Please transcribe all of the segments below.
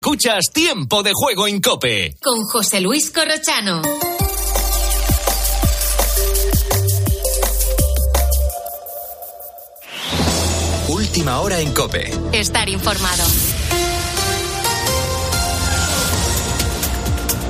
Escuchas Tiempo de Juego en Cope. Con José Luis Corrochano. Última hora en Cope. Estar informado.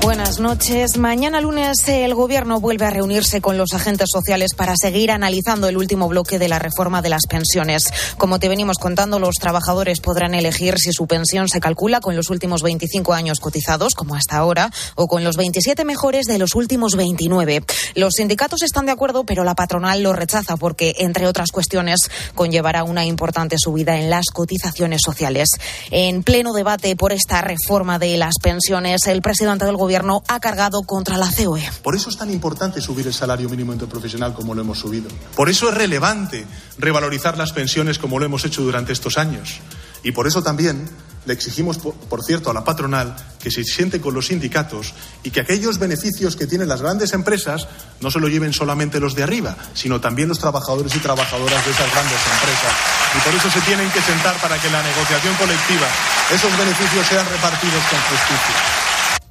Buenas noches. Mañana lunes el Gobierno vuelve a reunirse con los agentes sociales para seguir analizando el último bloque de la reforma de las pensiones. Como te venimos contando, los trabajadores podrán elegir si su pensión se calcula con los últimos 25 años cotizados, como hasta ahora, o con los 27 mejores de los últimos 29. Los sindicatos están de acuerdo, pero la patronal lo rechaza porque, entre otras cuestiones, conllevará una importante subida en las cotizaciones sociales. En pleno debate por esta reforma de las pensiones, el presidente del Gobierno ha cargado contra la COE. Por eso es tan importante subir el salario mínimo interprofesional como lo hemos subido. Por eso es relevante revalorizar las pensiones como lo hemos hecho durante estos años. Y por eso también le exigimos, por, cierto, a la patronal que se siente con los sindicatos y que aquellos beneficios que tienen las grandes empresas no se lo lleven solamente los de arriba, sino también los trabajadores y trabajadoras de esas grandes empresas. Y por eso se tienen que sentar para que la negociación colectiva esos beneficios sean repartidos con justicia.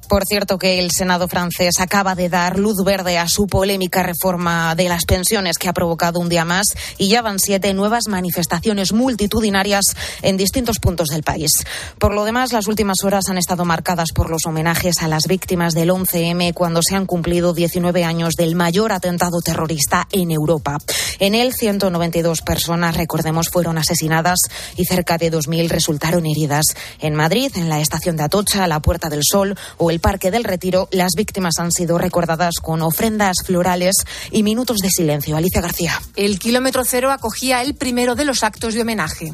Por cierto, que el Senado francés acaba de dar luz verde a su polémica reforma de las pensiones que ha provocado un día más y ya van siete nuevas manifestaciones multitudinarias en distintos puntos del país. Por lo demás, las últimas horas han estado marcadas por los homenajes a las víctimas del 11M cuando se han cumplido 19 años del mayor atentado terrorista en Europa. En él, 192 personas, recordemos, fueron asesinadas y cerca de 2.000 resultaron heridas. En Madrid, en la estación de Atocha, la Puerta del Sol o el Parque del Retiro, las víctimas han sido recordadas con ofrendas florales y minutos de silencio. Alicia García. El kilómetro cero acogía el primero de los actos de homenaje.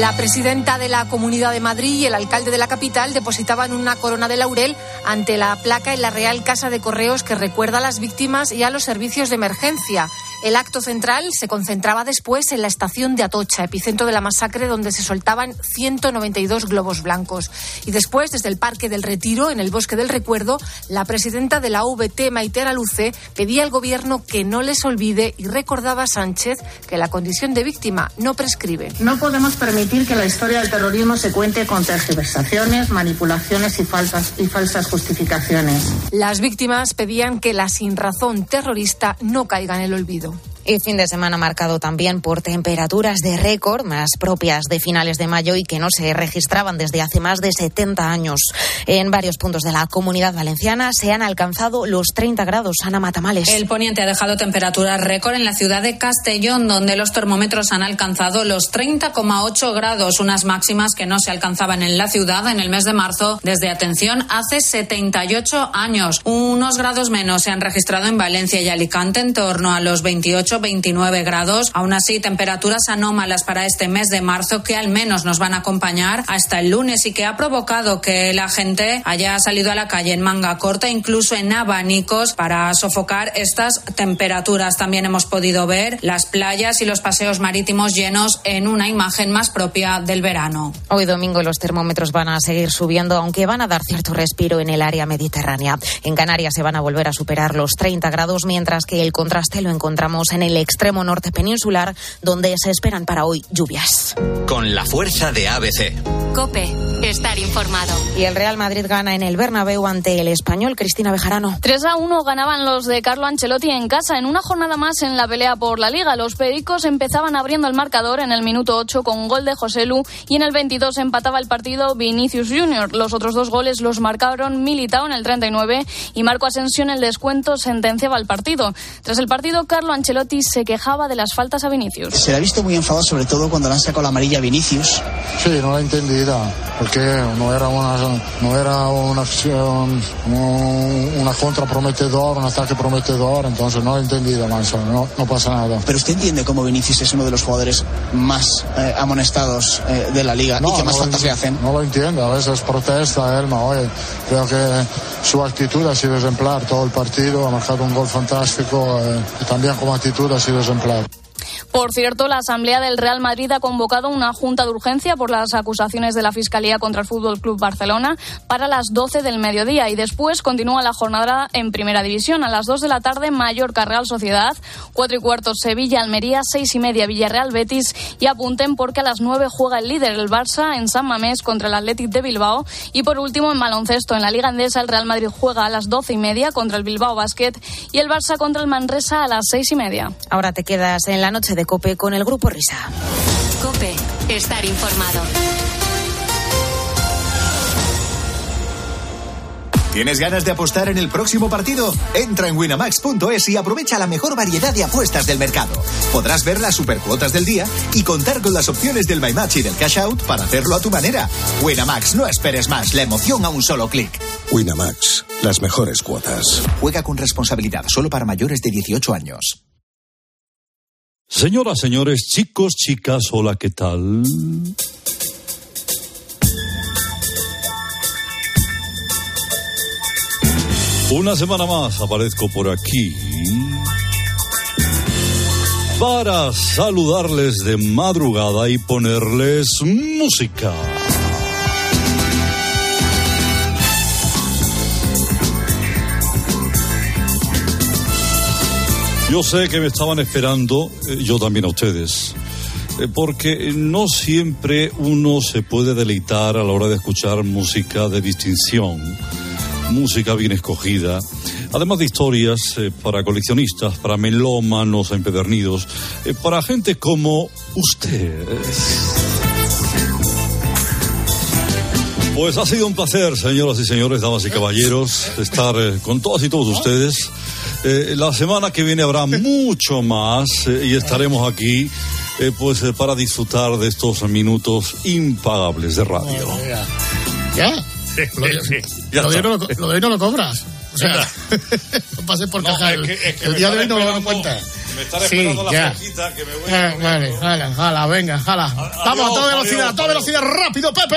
La presidenta de la Comunidad de Madrid y el alcalde de la capital depositaban una corona de laurel ante la placa en la Real Casa de Correos que recuerda a las víctimas y a los servicios de emergencia. El acto central se concentraba después en la estación de Atocha, epicentro de la masacre donde se soltaban 192 globos blancos. Y después, desde el Parque del Retiro, en el Bosque del Recuerdo, la presidenta de la VT, Maite Luce, pedía al gobierno que no les olvide y recordaba a Sánchez que la condición de víctima no prescribe. No podemos permitir que la historia del terrorismo se cuente con tergiversaciones, manipulaciones y falsas, y falsas justificaciones. Las víctimas pedían que la sinrazón terrorista no caiga en el olvido sentido. Y fin de semana marcado también por temperaturas de récord, más propias de finales de mayo y que no se registraban desde hace más de 70 años. En varios puntos de la comunidad valenciana se han alcanzado los 30 grados. Ana Matamales. El poniente ha dejado temperaturas récord en la ciudad de Castellón, donde los termómetros han alcanzado los 30,8 grados, unas máximas que no se alcanzaban en la ciudad en el mes de marzo desde, atención, hace 78 años. Unos grados menos se han registrado en Valencia y Alicante en torno a los 28 29 grados. Aún así, temperaturas anómalas para este mes de marzo que al menos nos van a acompañar hasta el lunes y que ha provocado que la gente haya salido a la calle en manga corta, incluso en abanicos, para sofocar estas temperaturas. También hemos podido ver las playas y los paseos marítimos llenos en una imagen más propia del verano. Hoy domingo los termómetros van a seguir subiendo, aunque van a dar cierto respiro en el área mediterránea. En Canarias se van a volver a superar los 30 grados, mientras que el contraste lo encontramos en extremo norte peninsular, donde se esperan para hoy lluvias. Con la fuerza de ABC. Cope, estar informado. Y el Real Madrid gana en el Bernabéu ante el español Cristina Bejarano. 3 a 1 ganaban los de Carlo Ancelotti en casa en una jornada más en la pelea por la Liga. Los pericos empezaban abriendo el marcador en el minuto 8 con gol de José Lu y en el 22 empataba el partido Vinicius Junior. Los otros dos goles los marcaron Militao en el 39 y Marco Asensio en el descuento sentenciaba el partido. Tras el partido, Carlo Ancelotti se quejaba de las faltas a Vinicius. Se le ha visto muy enfadado, sobre todo cuando le han sacado la amarilla a Vinicius. Sí, no lo he entendido, porque no era una, no era una acción, una contra prometedora, un ataque prometedor, entonces no he entendido, Manso, no, no pasa nada. Pero usted entiende cómo Vinicius es uno de los jugadores más eh, amonestados eh, de la liga y que más faltas le hacen. No lo entiendo, a veces protesta Elma, oye, creo que su actitud ha sido ejemplar todo el partido, ha marcado un gol fantástico eh, y también como actitud ha sido ejemplar. Por cierto, la Asamblea del Real Madrid ha convocado una junta de urgencia por las acusaciones de la Fiscalía contra el Fútbol Club Barcelona para las 12 del mediodía y después continúa la jornada en Primera División. A las 2 de la tarde, Mallorca Real Sociedad, 4 y cuarto Sevilla Almería, 6 y media Villarreal Betis y apunten porque a las 9 juega el líder, el Barça, en San Mamés contra el Athletic de Bilbao. Y por último, en baloncesto, en la Liga Andesa, el Real Madrid juega a las 12 y media contra el Bilbao Basket y el Barça contra el Manresa a las 6 y media. Ahora te quedas en la noche de Cope con el Grupo Risa. Cope, estar informado. ¿Tienes ganas de apostar en el próximo partido? Entra en winamax.es y aprovecha la mejor variedad de apuestas del mercado. Podrás ver las supercuotas del día y contar con las opciones del My Match y del Cash Out para hacerlo a tu manera. Winamax, no esperes más, la emoción a un solo clic. Winamax, las mejores cuotas. Juega con responsabilidad, solo para mayores de 18 años. Señoras, señores, chicos, chicas, hola, ¿qué tal? Una semana más aparezco por aquí para saludarles de madrugada y ponerles música. Yo sé que me estaban esperando, eh, yo también a ustedes, eh, porque no siempre uno se puede deleitar a la hora de escuchar música de distinción, música bien escogida, además de historias eh, para coleccionistas, para melómanos empedernidos, para gente como ustedes. Pues ha sido un placer, señoras y señores, damas y caballeros, estar con todas y todos ustedes. Eh, la semana que viene habrá mucho más eh, y estaremos aquí eh, pues eh, para disfrutar de estos minutos impagables de radio. ¿Ya? Lo de, Ya lo de hoy está. no lo, lo de hoy no lo cobras. O sea, no pases por caja. el, el día de hoy no lo dan cuenta. Me están Sí, esperando la ya. flojita que me voy Ah, vale, jala, jala, venga, jala. Vamos a toda adiós, velocidad, a toda adiós. velocidad, rápido, Pepe.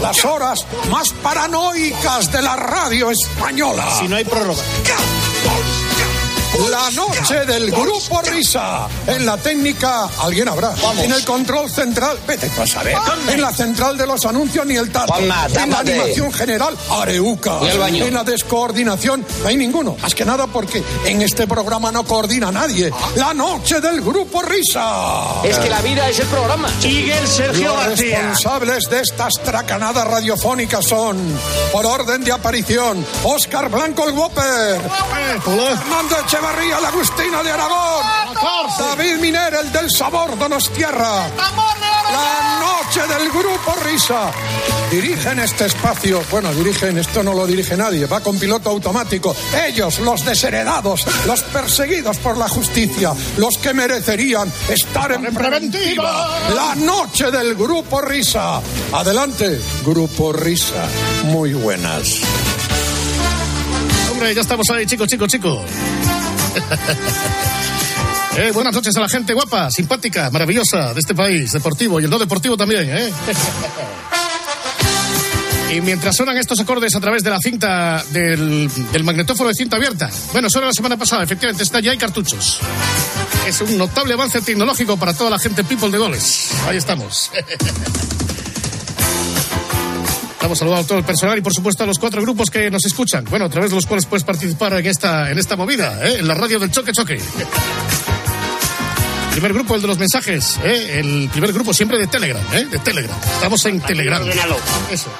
Las horas más paranoicas de la radio española. Si no hay prórroga. La noche del grupo Risa. En la técnica, alguien habrá. En el control central, vete tú a saber. En la central de los anuncios, ni el tato. Juanma, En la animación general, Areuca. Y el baño. En la descoordinación, no hay ninguno. Más que nada porque en este programa no coordina nadie. La noche del grupo Risa. Es que la vida es el programa. Sigue el Sergio Los García. responsables de estas tracanadas radiofónicas son, por orden de aparición, Óscar Blanco el Whopper, Fernando Echevarría la Agustina de Aragón, David Miner el del sabor Donostierra, la noche del grupo Risa. Dirigen este espacio, bueno, dirigen, esto no lo dirige nadie, va con piloto automático. Ellos, los desheredados, los perseguidos por la justicia, los que merecerían estar en preventiva. La noche del grupo Risa. Adelante, grupo Risa. Muy buenas. Hombre, ya estamos ahí, chicos, chicos, chicos. Eh, buenas noches a la gente guapa, simpática, maravillosa de este país, deportivo y el no deportivo también, ¿eh? Y mientras suenan estos acordes a través de la cinta del, del magnetófono de cinta abierta, bueno, suena la semana pasada, efectivamente, está ya hay cartuchos. Es un notable avance tecnológico para toda la gente people de goles. Ahí estamos. Estamos saludando a todo el personal y por supuesto a los cuatro grupos que nos escuchan. Bueno, a través de los cuales puedes participar en esta, en esta movida, ¿eh? en la radio del choque choque. Primer grupo, el de los mensajes, ¿eh? el primer grupo siempre de Telegram, ¿eh? de Telegram. Estamos en Telegram. Eso.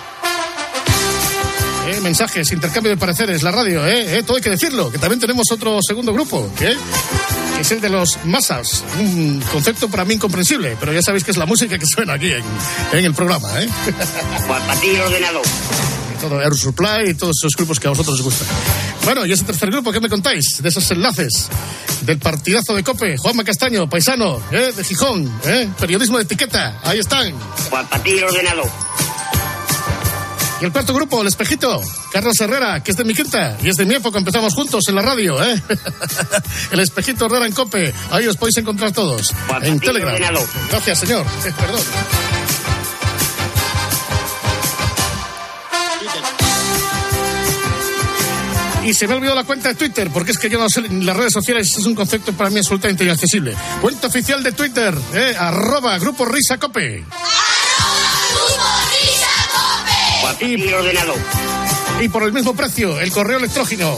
Eh, mensajes, intercambio de pareceres, la radio, ¿eh? ¿eh? todo hay que decirlo, que también tenemos otro segundo grupo, ¿eh? Que es el de los masas, un concepto para mí incomprensible, pero ya sabéis que es la música que suena aquí en, en el programa. ¿eh? Para ti el ordenador. todo Air Supply y todos esos grupos que a vosotros os gustan. Bueno, y ese tercer grupo, ¿qué me contáis de esos enlaces? Del partidazo de Cope, Juanma Castaño, paisano, ¿eh? de Gijón, ¿eh? periodismo de etiqueta, ahí están. Juan Patillo ordenado. Y el cuarto grupo, el espejito, Carlos Herrera, que es de mi quinta y es de mi época, empezamos juntos en la radio, ¿eh? el espejito Herrera en Cope, ahí os podéis encontrar todos. en Telegram. Gracias, señor. Eh, Perdón. Y se me ha olvidado la cuenta de Twitter, porque es que yo no sé, las redes sociales es un concepto para mí absolutamente inaccesible. Cuenta oficial de Twitter, eh, arroba Grupo Risa Cope. Patillo ordenado. Y por el mismo precio, el correo electrógeno.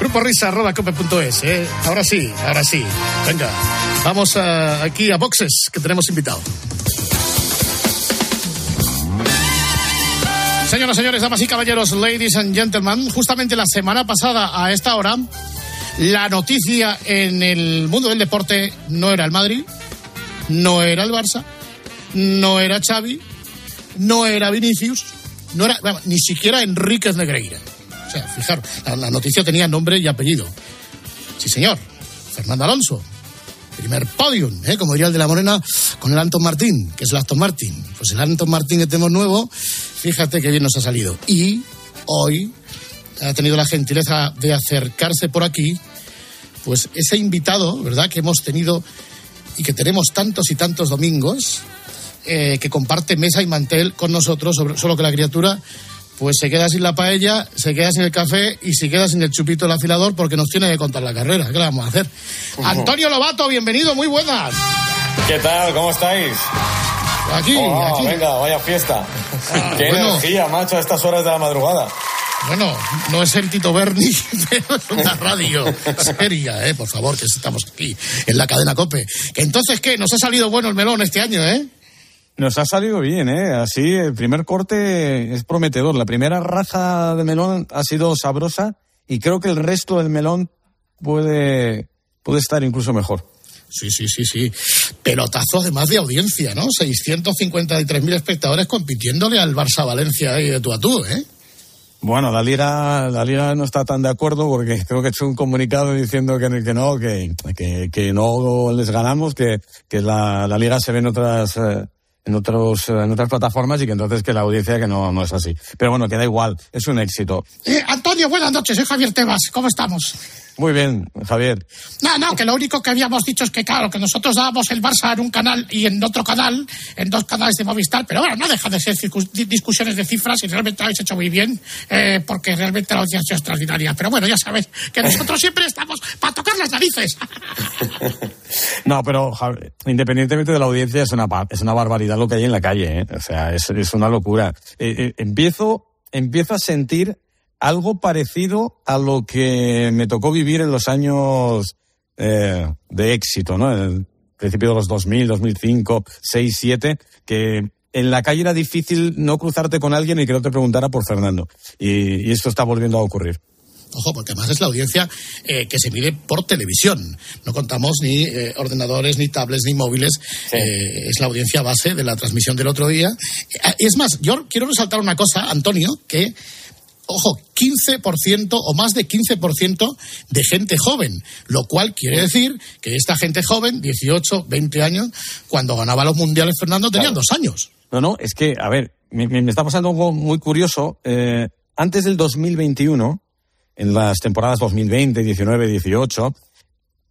Grupo Risa arroba cope.es, eh. Ahora sí, ahora sí. Venga, vamos a- aquí a boxes que tenemos invitado. Señoras, señores, damas y caballeros, ladies and gentlemen, justamente la semana pasada a esta hora, la noticia en el mundo del deporte no era el Madrid, no era el Barça, no era Xavi, no era Vinicius, no era ni siquiera Enríquez Negreira. O sea, fijaros, la, la noticia tenía nombre y apellido. Sí, señor, Fernando Alonso. Primer podium, ¿eh? como diría el de la Morena, con el Anton Martín, que es el Aston Martin. Pues el Anton Martín que tenemos nuevo, fíjate que bien nos ha salido. Y hoy ha tenido la gentileza de acercarse por aquí, pues ese invitado, ¿verdad?, que hemos tenido y que tenemos tantos y tantos domingos, eh, que comparte mesa y mantel con nosotros, sobre- solo que la criatura pues se queda sin la paella, se queda sin el café y se queda sin el chupito del afilador porque nos tiene que contar la carrera. ¿Qué le vamos a hacer? Antonio Lobato, bienvenido, muy buenas. ¿Qué tal? ¿Cómo estáis? Aquí, Oh, aquí. Venga, vaya fiesta. Qué bueno. energía, macho, a estas horas de la madrugada. Bueno, no es el Tito Berni, pero es una radio seria, ¿eh? Por favor, que estamos aquí en la cadena COPE. Entonces, ¿qué? Nos ha salido bueno el melón este año, ¿eh? Nos ha salido bien, ¿eh? Así, el primer corte es prometedor. La primera raja de melón ha sido sabrosa y creo que el resto del melón puede, puede estar incluso mejor. Sí, sí, sí, sí. Pelotazo además de audiencia, ¿no? 653.000 espectadores compitiéndole al Barça Valencia ahí de tú a tú, ¿eh? Bueno, la Liga, la Liga no está tan de acuerdo porque creo que ha hecho un comunicado diciendo que, que no, que, que, que no les ganamos, que, que la, la Liga se ve en otras, eh, en otros, en otras plataformas y que entonces que la audiencia que no, no es así. Pero bueno, que da igual, es un éxito. Eh, Antonio, buenas noches, soy Javier Tebas, ¿cómo estamos? Muy bien, Javier. No, no, que lo único que habíamos dicho es que, claro, que nosotros dábamos el Barça en un canal y en otro canal, en dos canales de Movistar, pero bueno, no deja de ser discusiones de cifras y realmente lo habéis hecho muy bien, eh, porque realmente la audiencia ha sido extraordinaria. Pero bueno, ya sabes que nosotros siempre estamos para tocar las narices. No, pero Javier, independientemente de la audiencia, es una, es una barbaridad lo que hay en la calle, ¿eh? O sea, es, una locura. Eh, eh, empiezo, empiezo a sentir algo parecido a lo que me tocó vivir en los años de éxito, ¿no? En el principio de los 2000, 2005, 6, 7, que en la calle era difícil no cruzarte con alguien y que no te preguntara por Fernando. Y esto está volviendo a ocurrir. Ojo, porque además es la audiencia eh, que se mide por televisión. No contamos ni eh, ordenadores, ni tablets, ni móviles. Eh, es la audiencia base de la transmisión del otro día. Es más, yo quiero resaltar una cosa, Antonio, que, ojo, 15% o más de 15% de gente joven, lo cual quiere decir que esta gente joven, 18, 20 años, cuando ganaba los mundiales Fernando, tenían dos años. No, no, es que, a ver, me, me- me está pasando algo muy curioso. Eh, antes del 2021, en las temporadas 2020, 19, 18,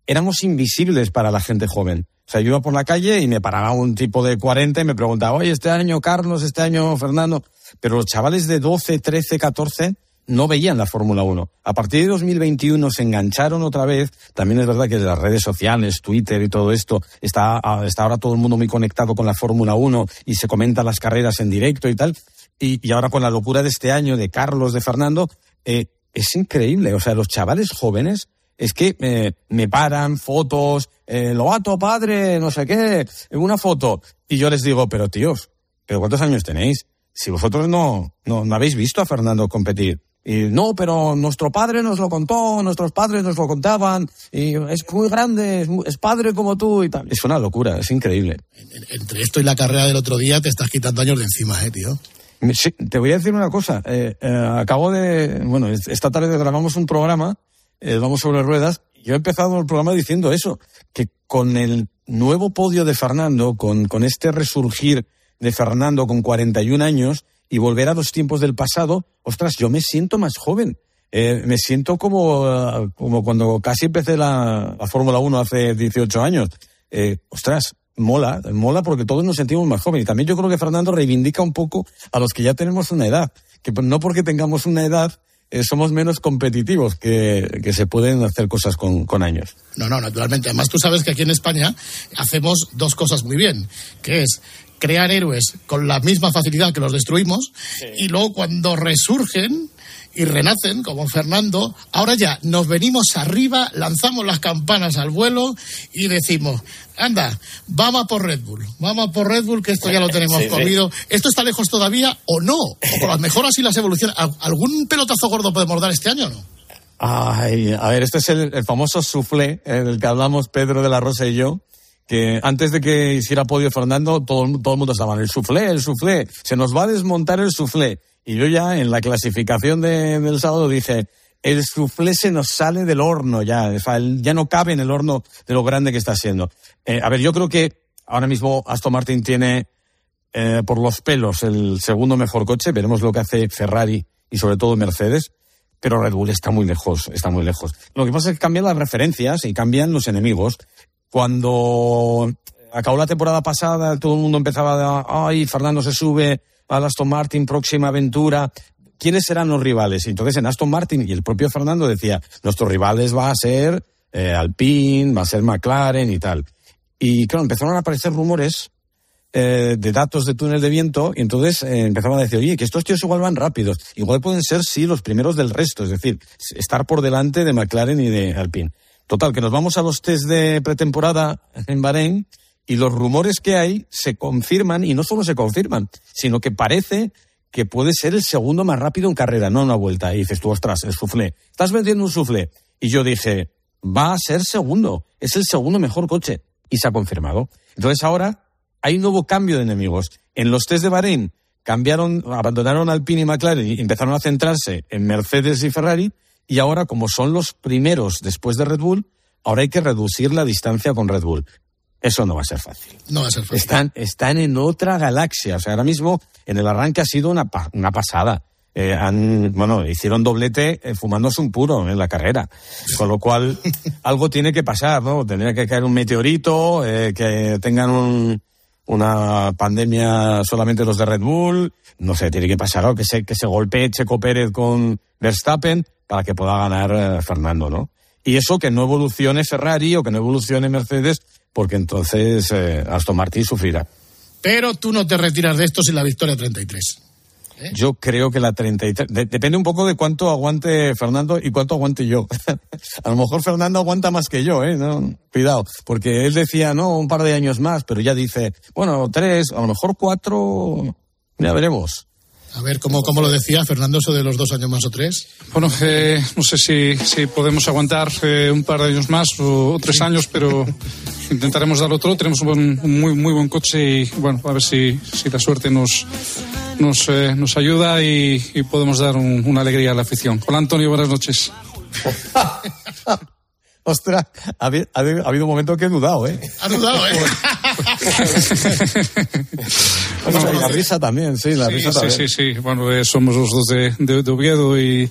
éramos invisibles para la gente joven. O sea, yo iba por la calle y me paraba un tipo de 40 y me preguntaba, oye, este año Carlos, este año Fernando. Pero los chavales de 12, 13, 14 no veían la Fórmula 1. A partir de 2021 se engancharon otra vez. También es verdad que las redes sociales, Twitter y todo esto, está, ah, está ahora todo el mundo muy conectado con la Fórmula 1 y se comentan las carreras en directo y tal. Y, y ahora con la locura de este año de Carlos, de Fernando, eh, es increíble. O sea, los chavales jóvenes es que eh, me paran fotos, eh, Lobato, padre, no sé qué, una foto. Y yo les digo, pero tíos, ¿pero cuántos años tenéis? Si vosotros no, no, no habéis visto a Fernando competir. Y no, pero nuestro padre nos lo contó, nuestros padres nos lo contaban, y es muy grande, es, es padre como tú y tal. Es una locura, es increíble. Entre esto y la carrera del otro día te estás quitando años de encima, eh, tío. Te voy a decir una cosa. Eh, eh, acabo de. Bueno, esta tarde grabamos un programa, eh, vamos sobre ruedas. Yo he empezado el programa diciendo eso, que con el nuevo podio de Fernando, con, con este resurgir de Fernando con 41 años y volver a los tiempos del pasado, ostras, yo me siento más joven. Me siento como, como cuando casi empecé la, la Fórmula 1 hace 18 años. Ostras, mola, mola porque todos nos sentimos más jóvenes. Y también yo creo que Fernando reivindica un poco a los que ya tenemos una edad, que no porque tengamos una edad eh, somos menos competitivos, que, que, se pueden hacer cosas con, con, años. No, no, naturalmente. Además, tú sabes que aquí en España hacemos dos cosas muy bien, que es crear héroes con la misma facilidad que los destruimos sí. y luego cuando resurgen y renacen, como Fernando, ahora ya nos venimos arriba, lanzamos las campanas al vuelo y decimos, anda, vamos por Red Bull, vamos por Red Bull, que esto ya lo tenemos sí, comido. Sí. ¿Esto está lejos todavía o no? O por las mejoras y las evoluciones. ¿Algún pelotazo gordo podemos dar este año o no? Ay, a ver, este es el, el famoso soufflé, del que hablamos Pedro de la Rosa y yo que antes de que hiciera podio Fernando, todo, todo el mundo estaba en el suflé, el suflé, se nos va a desmontar el suflé. Y yo ya en la clasificación de, del sábado dije, el suflé se nos sale del horno ya, ya no cabe en el horno de lo grande que está siendo. Eh, a ver, yo creo que ahora mismo Aston Martin tiene eh, por los pelos el segundo mejor coche, veremos lo que hace Ferrari y sobre todo Mercedes, pero Red Bull está muy lejos, está muy lejos. Lo que pasa es que cambian las referencias y cambian los enemigos. Cuando acabó la temporada pasada, todo el mundo empezaba a, ay, Fernando se sube a Aston Martin, próxima aventura. ¿Quiénes serán los rivales? Entonces en Aston Martin y el propio Fernando decía, nuestros rivales va a ser eh, Alpine, va a ser McLaren y tal. Y claro, empezaron a aparecer rumores eh, de datos de túnel de viento y entonces eh, empezaban a decir, oye, que estos tíos igual van rápidos. Igual pueden ser, sí, los primeros del resto, es decir, estar por delante de McLaren y de Alpine. Total, que nos vamos a los test de pretemporada en Bahrein y los rumores que hay se confirman y no solo se confirman, sino que parece que puede ser el segundo más rápido en carrera, no una vuelta. Y dices tú, ostras, el suflé. Estás vendiendo un suflé. Y yo dije, va a ser segundo. Es el segundo mejor coche. Y se ha confirmado. Entonces ahora hay un nuevo cambio de enemigos. En los test de Bahrein cambiaron, abandonaron Alpine y McLaren y empezaron a centrarse en Mercedes y Ferrari y ahora, como son los primeros después de Red Bull, ahora hay que reducir la distancia con Red Bull. Eso no va a ser fácil. No va a ser fácil. Están, están en otra galaxia. O sea, ahora mismo en el arranque ha sido una, una pasada. Eh, han, bueno, hicieron doblete eh, fumándose un puro en la carrera. Con lo cual, algo tiene que pasar, ¿no? Tendría que caer un meteorito, eh, que tengan un, una pandemia solamente los de Red Bull. No sé, tiene que pasar algo, que se, que se golpee Checo Pérez con Verstappen para que pueda ganar eh, Fernando, ¿no? Y eso que no evolucione Ferrari o que no evolucione Mercedes, porque entonces eh, Aston Martin sufrirá. Pero tú no te retiras de esto sin la victoria 33. ¿Eh? Yo creo que la 33. De, depende un poco de cuánto aguante Fernando y cuánto aguante yo. a lo mejor Fernando aguanta más que yo, ¿eh? No, cuidado. Porque él decía, no, un par de años más, pero ya dice, bueno, tres, a lo mejor cuatro. Ya veremos. A ver, ¿cómo, cómo lo decía Fernando eso de los dos años más o tres? Bueno, eh, no sé si, si podemos aguantar eh, un par de años más o, o tres años, pero intentaremos dar otro. Tenemos un, buen, un, muy, muy buen coche y, bueno, a ver si, si la suerte nos, nos, eh, nos ayuda y, y podemos dar un, una alegría a la afición. Hola, Antonio, buenas noches. Ostras, ha, ha, ha, habido un momento que he dudado, ¿eh? Ha dudado, ¿eh? la risa también, sí, la sí, risa sí, también. Sí, sí, Bueno, eh, somos los dos de, de, de Oviedo y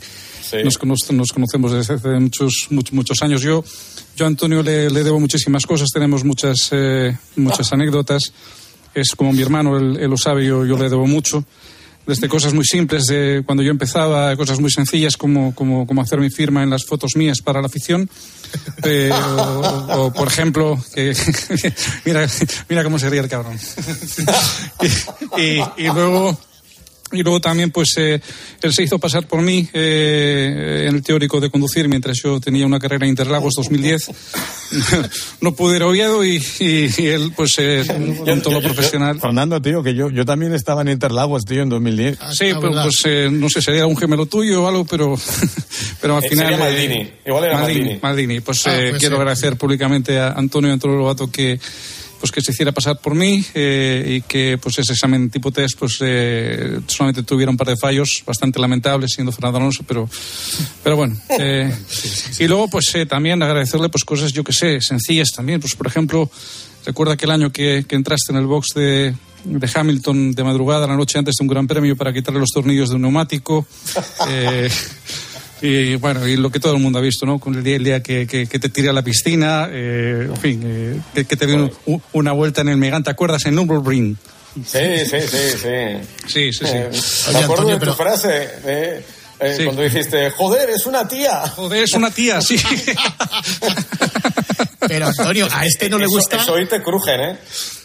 nos, cono nos, conocemos desde hace muchos, muchos, muchos años. Yo, yo a Antonio le, le debo muchísimas cosas, tenemos muchas, eh, muchas anécdotas. Es como mi hermano, él, él lo sabe, yo, yo le debo mucho desde cosas muy simples, de cuando yo empezaba, cosas muy sencillas como, como, como hacer mi firma en las fotos mías para la afición. O, por ejemplo, que mira, mira cómo se ríe el cabrón. y luego y luego también, pues, eh, él se hizo pasar por mí eh, en el teórico de conducir mientras yo tenía una carrera en Interlagos 2010. no pude ir a Oviedo y, y, y él, pues, eh, con todo lo profesional. Fernando, tío, que yo, yo también estaba en Interlagos, tío, en 2010. Ah, sí, pero, pues, eh, no sé, sería un gemelo tuyo o algo, pero, pero al final. Sería Maldini. Igual era Maldini. Maldini. Maldini. Pues, ah, pues quiero agradecer públicamente a Antonio Antonio Lobato que pues que se hiciera pasar por mí eh, y que pues ese examen tipo test pues eh, solamente tuviera un par de fallos bastante lamentables siendo Fernando Alonso pero pero bueno eh, y luego pues eh, también agradecerle pues cosas yo que sé sencillas también. Pues por ejemplo recuerda aquel año que, que entraste en el box de de Hamilton de madrugada la noche antes de un gran premio para quitarle los tornillos de un neumático eh, y bueno, y lo que todo el mundo ha visto, ¿no? Con el día, el día que, que, que te tiré a la piscina, eh, en fin, eh, que, que, te dio un, una vuelta en el Megán, ¿te acuerdas? En Nürburgring. Sí, sí, sí, sí. Sí, sí, sí. Eh, me acuerdo Antonio, de tu pero... frase, eh, sí. cuando dijiste, joder, es una tía. Joder, es una tía, sí. pero Antonio, a este no le gusta... Eso, eso hoy te crujen, ¿eh?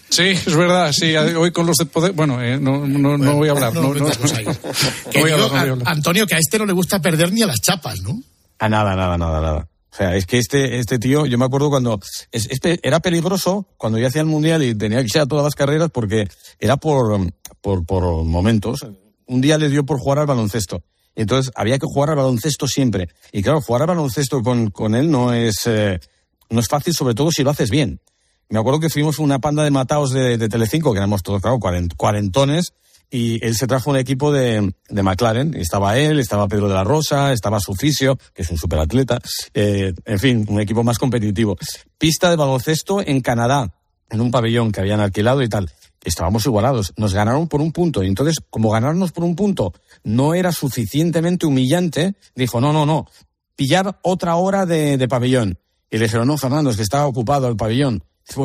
Sí, es verdad, sí. Hoy con los de poder. Bueno, eh, no, no, no, voy a hablar. No, no, voy a hablar, Antonio, que a este no le gusta perder ni a las chapas, ¿no? A nada, nada, nada, nada. O sea, es que este, este tío, yo me acuerdo cuando. Es, este era peligroso cuando yo hacía el mundial y tenía que ir a todas las carreras porque era por, por, por momentos. Un día le dio por jugar al baloncesto. Y entonces había que jugar al baloncesto siempre. Y claro, jugar al baloncesto con, con él no es, eh, no es fácil, sobre todo si lo haces bien. Me acuerdo que fuimos una panda de mataos de, Telecinco, que éramos todos, claro, cuarentones, y él se trajo un equipo de, de McLaren. Estaba él, estaba Pedro de la Rosa, estaba su fisio, que es un superatleta, eh, en fin, un equipo más competitivo. Pista de baloncesto en Canadá, en un pabellón que habían alquilado y tal. Estábamos igualados, nos ganaron por un punto, y entonces, como ganarnos por un punto no era suficientemente humillante, dijo, no, no, no, pillar otra hora de, de pabellón. Y le dijeron, no, Fernando, es que estaba ocupado el pabellón.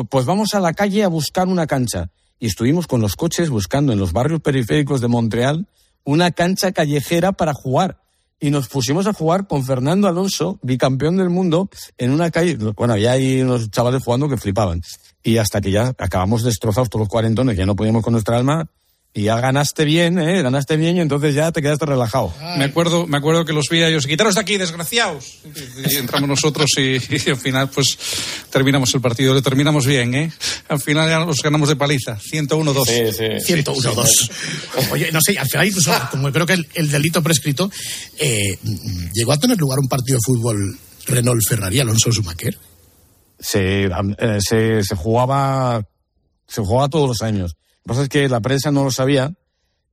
Pues vamos a la calle a buscar una cancha. Y estuvimos con los coches buscando en los barrios periféricos de Montreal una cancha callejera para jugar. Y nos pusimos a jugar con Fernando Alonso, bicampeón del mundo, en una calle. Bueno, había ahí unos chavales jugando que flipaban. Y hasta que ya acabamos destrozados todos los cuarentones, ya no podíamos con nuestra alma, y ya ganaste bien, ¿eh? Ganaste bien y entonces ya te quedaste relajado. Ay. Me acuerdo, me acuerdo que los vi a ellos, quitaros de aquí, desgraciados. Y, entramos nosotros y, y, al final pues terminamos el partido, lo terminamos bien, ¿eh? Al final ya nos ganamos de paliza, 101-2. Sí, sí. 101-2. Sí, sí. Oye, no sé, al final incluso, como creo que el, el delito prescrito, eh, ¿llegó a tener lugar un partido de fútbol Renault-Ferrari Alonso Schumacher? Se, eh, se, se jugaba, se jugaba todos los años. Lo que pasa es que la prensa no lo sabía,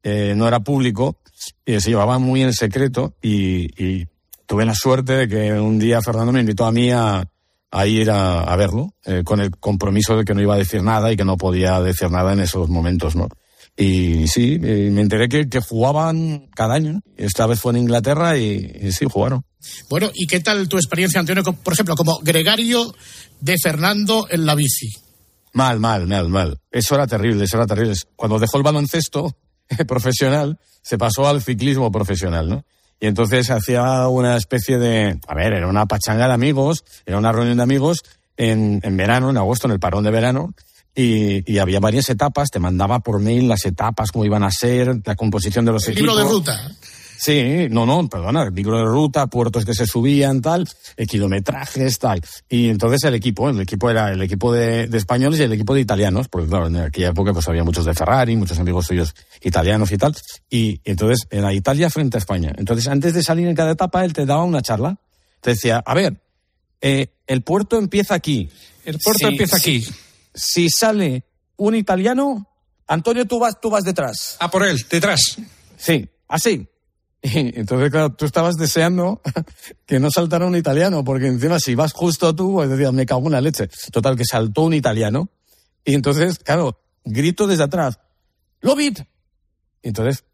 eh, no era público, y se llevaba muy en secreto y, tuve la suerte de que un día Fernando me invitó a mí a, ir a, verlo, eh, con el compromiso de que no iba a decir nada y que no podía decir nada en esos momentos, ¿no? Y sí, me enteré que, que jugaban cada año. Esta vez fue en Inglaterra y, y sí, jugaron. Bueno, ¿y qué tal tu experiencia, Antonio, por ejemplo, como gregario de Fernando en la bici? Mal, mal, mal, mal. Eso era terrible, eso era terrible. Cuando dejó el baloncesto profesional, se pasó al ciclismo profesional, ¿no? Y entonces hacía una especie de, a ver, era una pachanga de amigos, era una reunión de amigos en, en verano, en agosto, en el parón de verano, y, y, había varias etapas, te mandaba por mail las etapas, cómo iban a ser, la composición de los el equipos. libro de ruta. Sí, no, no, perdona, libro de ruta, puertos que se subían, tal, kilometrajes, tal. Y entonces el equipo, el equipo era el equipo de, de, españoles y el equipo de italianos, porque claro, en aquella época pues había muchos de Ferrari, muchos amigos suyos italianos y tal. Y, entonces era Italia frente a España. Entonces antes de salir en cada etapa él te daba una charla. Te decía, a ver, eh, el puerto empieza aquí. El puerto empieza aquí. Si, si sale un italiano, Antonio, tú vas, tú vas detrás. Ah, por él, detrás. Sí, así. Entonces, claro, tú estabas deseando que no saltara un italiano, porque encima si vas justo tú, pues decías, me cago en la leche. Total, que saltó un italiano. Y entonces, claro, grito desde atrás, ¡Lobit! Entonces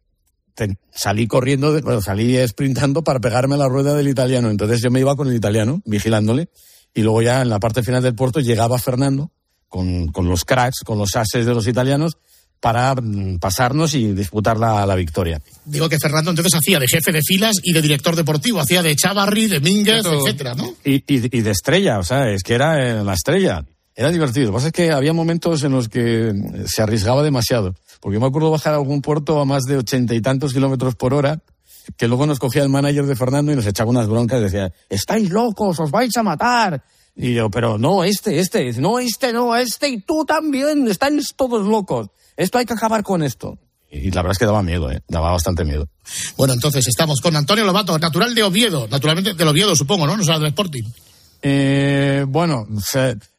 te, salí corriendo, bueno, salí sprintando para pegarme a la rueda del italiano. Entonces yo me iba con el italiano, vigilándole. Y luego ya en la parte final del puerto llegaba Fernando con, con los cracks, con los ases de los italianos, para pasarnos y disputar la, la, victoria. Digo que Fernando entonces hacía de jefe de filas y de director deportivo, hacía de Chavarri, de Mínguez, etcétera, ¿no? Y, y, y, de estrella, o sea, es que era eh, la estrella. Era divertido. Lo que pasa es que había momentos en los que se arriesgaba demasiado. Porque yo me acuerdo bajar a algún puerto a más de ochenta y tantos kilómetros por hora, que luego nos cogía el manager de Fernando y nos echaba unas broncas y decía, estáis locos, os vais a matar. Y yo, pero no, este, este, no, este, no, este, y tú también, estáis todos locos esto hay que acabar con esto. Y la verdad es que daba miedo, ¿eh? daba bastante miedo. Bueno, entonces estamos con Antonio Lobato, natural de Oviedo, naturalmente del Oviedo, supongo, ¿no? No sea del Sporting. Eh, bueno,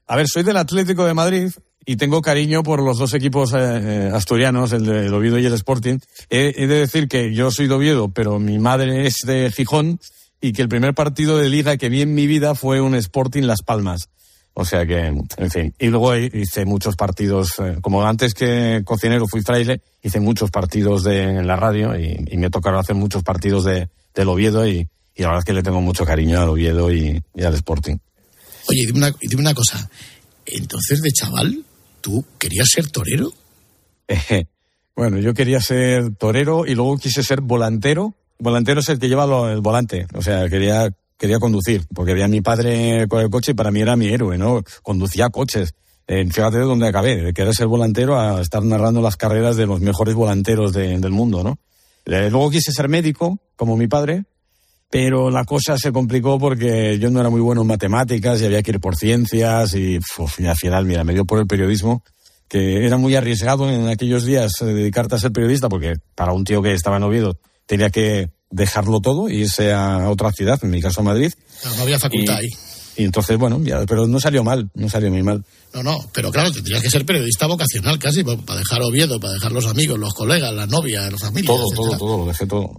a ver, soy del Atlético de Madrid y tengo cariño por los dos equipos eh, eh, asturianos, el de Oviedo y el Sporting. He, he, de decir que yo soy de Oviedo, pero mi madre es de Gijón y que el primer partido de liga que vi en mi vida fue un Sporting Las Palmas. O sea que, en fin. Y luego hice muchos partidos, eh, como antes que cocinero fui fraile, hice muchos partidos de, en la radio y, y me tocaron hacer muchos partidos de, del Oviedo y, y la verdad es que le tengo mucho cariño al Oviedo y, y al Sporting. Oye, dime una, dime una cosa. Entonces, de chaval, ¿tú querías ser torero? bueno, yo quería ser torero y luego quise ser volantero. Volantero es el que lleva lo, el volante. O sea, quería, quería conducir, porque veía a mi padre con el coche y para mí era mi héroe, ¿no? Conducía coches. Eh, fíjate de dónde acabé, de querer ser volantero a estar narrando las carreras de los mejores volanteros de, del mundo, ¿no? Eh, luego quise ser médico, como mi padre, pero la cosa se complicó porque yo no era muy bueno en matemáticas y había que ir por ciencias y, uf, y al final, mira, me dio por el periodismo, que era muy arriesgado en aquellos días eh, dedicarte a ser periodista porque para un tío que estaba en Oviedo tenía que dejarlo todo e irse a otra ciudad, en mi caso Madrid. No, no había facultad y, ahí. Y entonces, bueno, ya, pero no salió mal, no salió muy mal. No, no, pero claro, tendrías que ser periodista vocacional casi, para dejar Oviedo, para dejar los amigos, los colegas, la novia, los familias. Todo, etcétera. todo, todo, lo dejé todo.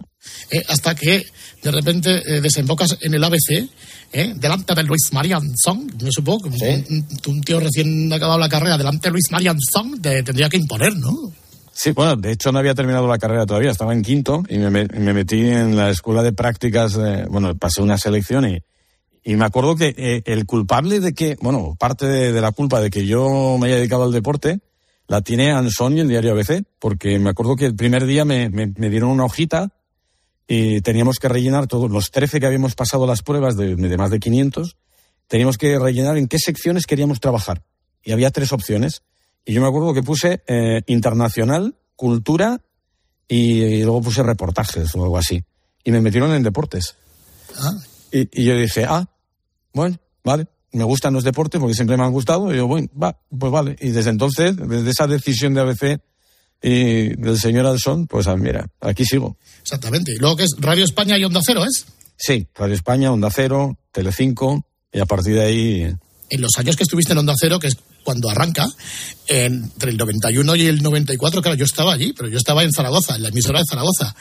Eh, hasta que de repente eh, desembocas en el ABC, eh, delante de Luis Marianzón, me supongo, ¿Sí? un, un, tío recién acabado la carrera, delante de Luis Marianzón, te tendría que imponer, ¿no? Sí, bueno, de hecho no había terminado la carrera todavía, estaba en quinto y me, me metí en la escuela de prácticas, bueno, pasé una selección y, y me acuerdo que eh, el culpable de que, bueno, parte de, de, la culpa de que yo me haya dedicado al deporte, la tiene Anson y el diario ABC, porque me acuerdo que el primer día me, me, me, dieron una hojita y teníamos que rellenar todos los 13 que habíamos pasado las pruebas de, de más de 500, teníamos que rellenar en qué secciones queríamos trabajar. Y había tres opciones. Y yo me acuerdo que puse eh, internacional, cultura y, y, luego puse reportajes o algo así. Y me metieron en deportes. Ah. Y, y yo dije, ah, bueno, vale, me gustan los deportes porque siempre me han gustado. Y yo, bueno, va, pues vale. Y desde entonces, desde esa decisión de ABC y del señor Alson, pues ah, mira, aquí sigo. Exactamente. Y luego que es Radio España y Onda Cero, ¿es? Sí, Radio España, Onda Cero, Telecinco, y a partir de ahí. En los años que estuviste en Onda Cero, que es cuando arranca, entre el 91 y el 94, claro, yo estaba allí, pero yo estaba en Zaragoza, en la emisora de Zaragoza.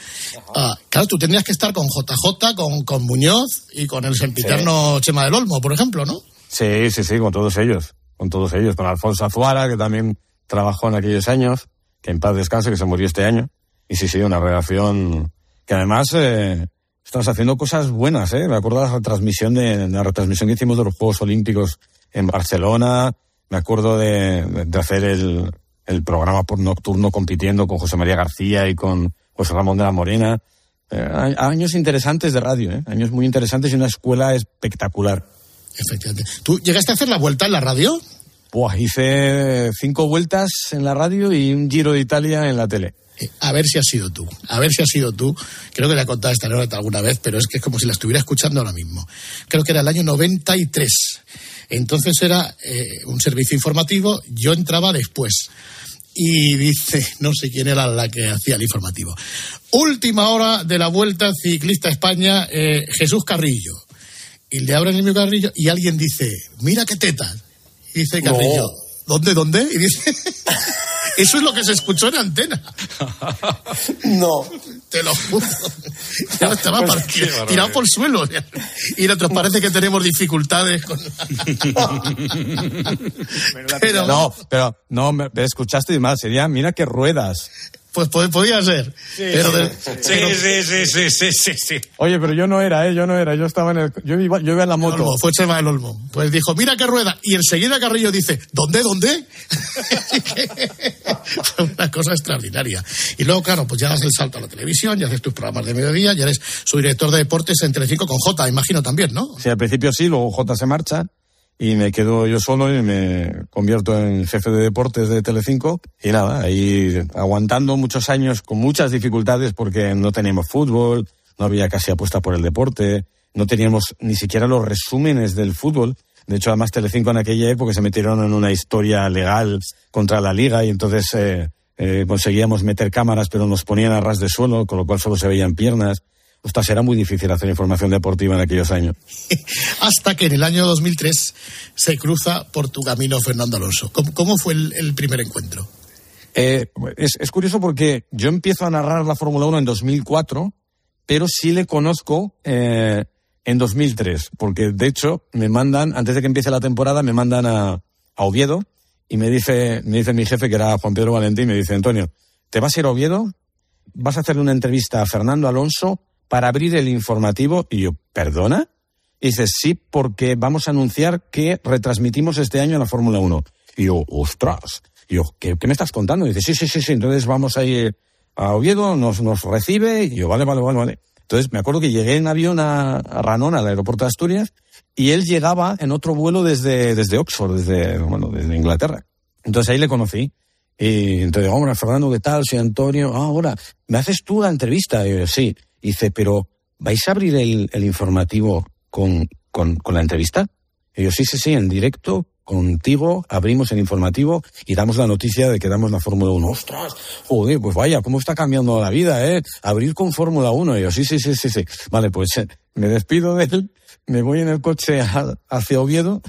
Uh, claro, tú tenías que estar con JJ, con, con Muñoz y con el sempiterno sí. Chema del Olmo, por ejemplo, ¿no? Sí, sí, sí, con todos ellos, con todos ellos, con Alfonso Azuara, que también trabajó en aquellos años, que en paz descanse, que se murió este año. Y sí, sí, una relación que además eh, estamos haciendo cosas buenas, ¿eh? Me acuerdo de la transmisión de, de la retransmisión que hicimos de los Juegos Olímpicos en Barcelona, me acuerdo de, de hacer el, el, programa por nocturno compitiendo con José María García y con José Ramón de la Morena. Eh, años interesantes de radio, ¿eh? años muy interesantes y una escuela espectacular. Efectivamente. ¿Tú llegaste a hacer la vuelta en la radio? Buah, hice cinco vueltas en la radio y un giro de Italia en la tele. Eh, a ver si has sido tú, a ver si has sido tú. Creo que le he contado esta anécdota alguna vez, pero es que es como si la estuviera escuchando ahora mismo. Creo que era el año 93. Entonces era eh, un servicio informativo, yo entraba después. Y dice, no sé quién era la que hacía el informativo. Última hora de la Vuelta Ciclista España, eh, Jesús Carrillo. Y le abren el mío Carrillo y alguien dice, mira qué tetas. Y dice Carrillo, no. ¿dónde, dónde? Y dice, eso es lo que se escuchó en antena. No. Te lo juro. Ya estaba pues tirado por el suelo. Y nosotros parece que tenemos dificultades con. pero, no, pero no, me escuchaste mal. Sería, mira qué ruedas. Pues podía ser. Sí, pero de, sí, pero... sí, sí, sí, sí, sí, sí, Oye, pero yo no era, ¿eh? Yo no era. Yo estaba en el. Yo iba, yo iba en la moto. Olmo, fue Chema del Olmo. Pues dijo, mira qué rueda. Y enseguida Carrillo dice, ¿dónde, dónde? fue una cosa extraordinaria. Y luego, claro, pues ya das el salto a la televisión, ya haces tus programas de mediodía, ya eres su director de deportes en Telecinco con J, imagino también, ¿no? Sí, al principio sí, luego J se marcha y me quedo yo solo y me convierto en jefe de deportes de Telecinco y nada, ahí aguantando muchos años con muchas dificultades porque no teníamos fútbol, no había casi apuesta por el deporte, no teníamos ni siquiera los resúmenes del fútbol. De hecho, además Telecinco en aquella época se metieron en una historia legal contra la liga y entonces eh, eh, conseguíamos meter cámaras pero nos ponían a ras de suelo, con lo cual solo se veían piernas. Ostras, era muy difícil hacer información deportiva en aquellos años. Hasta que en el año 2003 se cruza por tu camino Fernando Alonso. ¿Cómo, cómo fue el, el, primer encuentro? Eh, es, es, curioso porque yo empiezo a narrar la Fórmula 1 en 2004, pero sí le conozco eh, en 2003, porque de hecho me mandan, antes de que empiece la temporada, me mandan a, a Oviedo y me dice, me dice mi jefe, que era Juan Pedro Valentín, me dice, Antonio, ¿te vas a ir a Oviedo? ¿Vas a hacerle una entrevista a Fernando Alonso para abrir el informativo? Y yo, ¿perdona? Y dice, sí, porque vamos a anunciar que retransmitimos este año la Fórmula 1. Y yo, ostras. Y yo, ¿qué, ¿qué, me estás contando? Y dice, sí, sí, sí, sí, entonces vamos a ir a Oviedo, nos, nos recibe. Y yo, vale, vale, vale, vale. Entonces me acuerdo que llegué en avión a, a al aeropuerto de Asturias, y él llegaba en otro vuelo desde, desde Oxford, desde, bueno, desde Inglaterra. Entonces ahí le conocí. Y entonces hombre, Fernando, ¿qué tal? Soy Antonio. Ah, ahora, ¿me haces tú la entrevista? Y yo, sí. Dice, pero ¿vais a abrir el, informativo con, con, con, la entrevista? Y yo, sí, sí, sí, en directo, contigo, abrimos el informativo y damos la noticia de que damos la Fórmula 1. ¡Ostras! Joder, pues vaya, ¿cómo está cambiando la vida, eh? Abrir con Fórmula 1. Y yo, sí, sí, sí, sí, sí. Vale, pues eh, me despido de él, me voy en el coche hacia Oviedo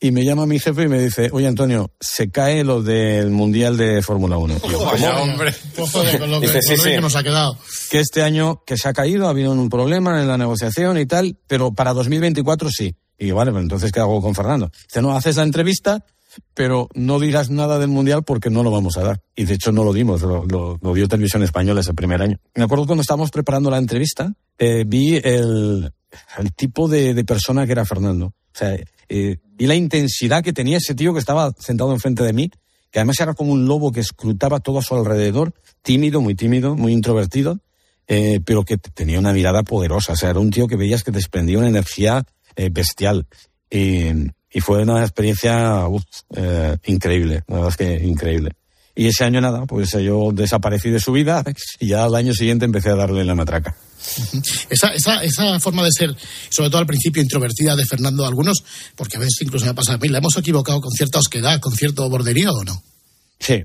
y me llama mi jefe y me dice, oye Antonio, se cae lo del Mundial de Fórmula 1. Yo, Vaya, hombre. con lo que, dice, sí, sí. que nos ha quedado. Que este año que se ha caído, ha habido un problema en la negociación y tal, pero para 2024 sí. Y vale, pues entonces, ¿qué hago con Fernando? Dice, no, haces la entrevista, pero no dirás nada del Mundial porque no lo vamos a dar. Y de hecho no lo dimos, lo, lo, lo dio Televisión Española ese primer año. Me acuerdo cuando estábamos preparando la entrevista, eh, vi el, el tipo de, de, persona que era Fernando. O sea, eh, y la intensidad que tenía ese tío que estaba sentado enfrente de mí, que además era como un lobo que escrutaba todo a su alrededor, tímido, muy tímido, muy introvertido, eh, pero que tenía una mirada poderosa. O sea, era un tío que veías que desprendía una energía eh, bestial. Y, fue una experiencia eh, increíble, la verdad es que increíble. Y ese año nada, pues yo desaparecí de su vida y ya al año siguiente empecé a darle la matraca. Esa, esa, esa forma de ser, sobre todo al principio introvertida de Fernando, algunos, porque a veces incluso me ha pasado a mí, la hemos equivocado con cierta osquedad, con cierto borderío o no? Sí,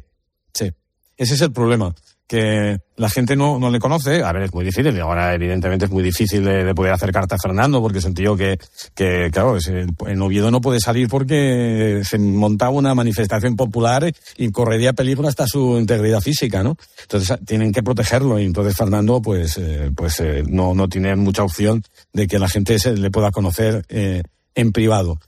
sí. Ese es el problema que la gente no, no le conoce. A ver, es muy difícil. Ahora, evidentemente, es muy difícil de, de poder acercarte a Fernando porque tío que, que claro, en Oviedo no puede salir porque se montaba una manifestación popular y correría peligro hasta su integridad física, ¿no? Entonces tienen que protegerlo y entonces Fernando, pues, eh, pues eh, no, no tiene mucha opción de que la gente se le pueda conocer eh, en privado.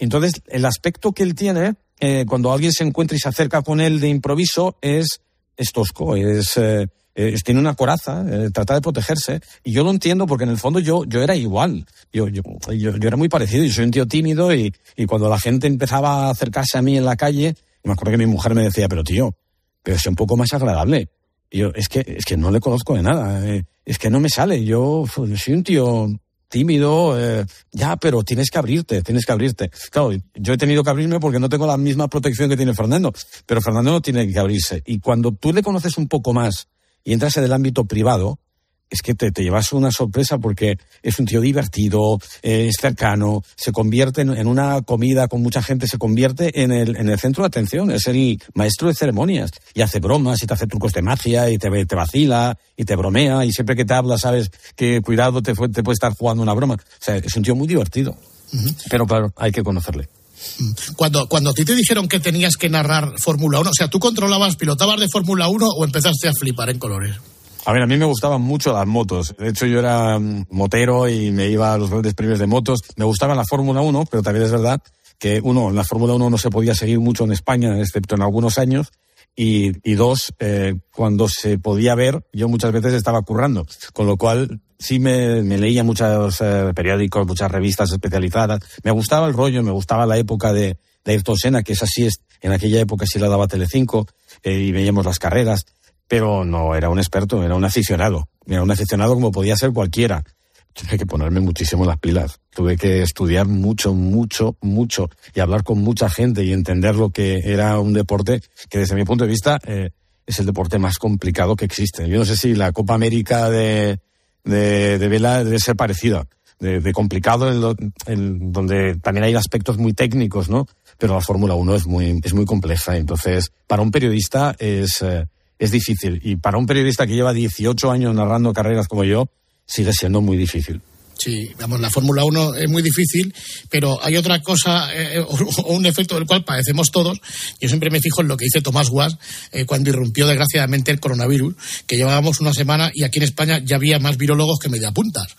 Entonces, el aspecto que él tiene, eh, cuando alguien se encuentra y se acerca con él de improviso, es es tosco, es, eh, es, tiene una coraza, eh, trata de protegerse. Y yo lo entiendo porque en el fondo yo, yo era igual. Yo, yo, yo, yo era muy parecido. Yo soy un tío tímido y, y cuando la gente empezaba a acercarse a mí en la calle, me acuerdo que mi mujer me decía, pero tío, pero es un poco más agradable. Y yo, es que, es que no le conozco de nada. Eh, es que no me sale. Yo soy un tío tímido, eh, ya, pero tienes que abrirte, tienes que abrirte. Claro, yo he tenido que abrirme porque no tengo la misma protección que tiene Fernando, pero Fernando no tiene que abrirse. Y cuando tú le conoces un poco más y entras en el ámbito privado, es que te, te, llevas una sorpresa porque es un tío divertido, eh, es cercano, se convierte en, en, una comida con mucha gente, se convierte en el, en el centro de atención, es el maestro de ceremonias y hace bromas y te hace trucos de magia y te, te vacila y te bromea y siempre que te habla sabes que cuidado te, te puede estar jugando una broma. O sea, es un tío muy divertido. Uh -huh. Pero claro, hay que conocerle. Cuando, cuando a ti te dijeron que tenías que narrar Fórmula 1, o sea, ¿tú controlabas, pilotabas de Fórmula 1 o empezaste a flipar en colores? A ver, a mí me gustaban mucho las motos. De hecho, yo era motero y me iba a los grandes premios de motos. Me gustaba la Fórmula 1, pero también es verdad que, uno, la Fórmula 1 no se podía seguir mucho en España, excepto en algunos años. Y, y dos, eh, cuando se podía ver, yo muchas veces estaba currando. Con lo cual, sí me, me leía muchos eh, periódicos, muchas revistas especializadas. Me gustaba el rollo, me gustaba la época de, de Ayrton Senna, que es así, en aquella época sí la daba Telecinco, eh, y veíamos las carreras pero no era un experto, era un aficionado. Era un aficionado como podía ser cualquiera. Tuve que ponerme muchísimo las pilas. Tuve que estudiar mucho, mucho, mucho y hablar con mucha gente y entender lo que era un deporte que desde mi punto de vista eh, es el deporte más complicado que existe. Yo no sé si la Copa América de, de, de vela debe ser parecida. De, complicado, en, lo, en donde también hay aspectos muy técnicos, ¿no? Pero la Fórmula 1 es muy, es muy compleja. Entonces, para un periodista es... Eh, es difícil. Y para un periodista que lleva 18 años narrando carreras como yo, sigue siendo muy difícil. Sí, vamos, la Fórmula 1 es muy difícil, pero hay otra cosa, eh, o, un efecto del cual padecemos todos. Yo siempre me fijo en lo que dice Tomás Guas eh, cuando irrumpió desgraciadamente el coronavirus, que llevábamos una semana y aquí en España ya había más virólogos que mediapuntas.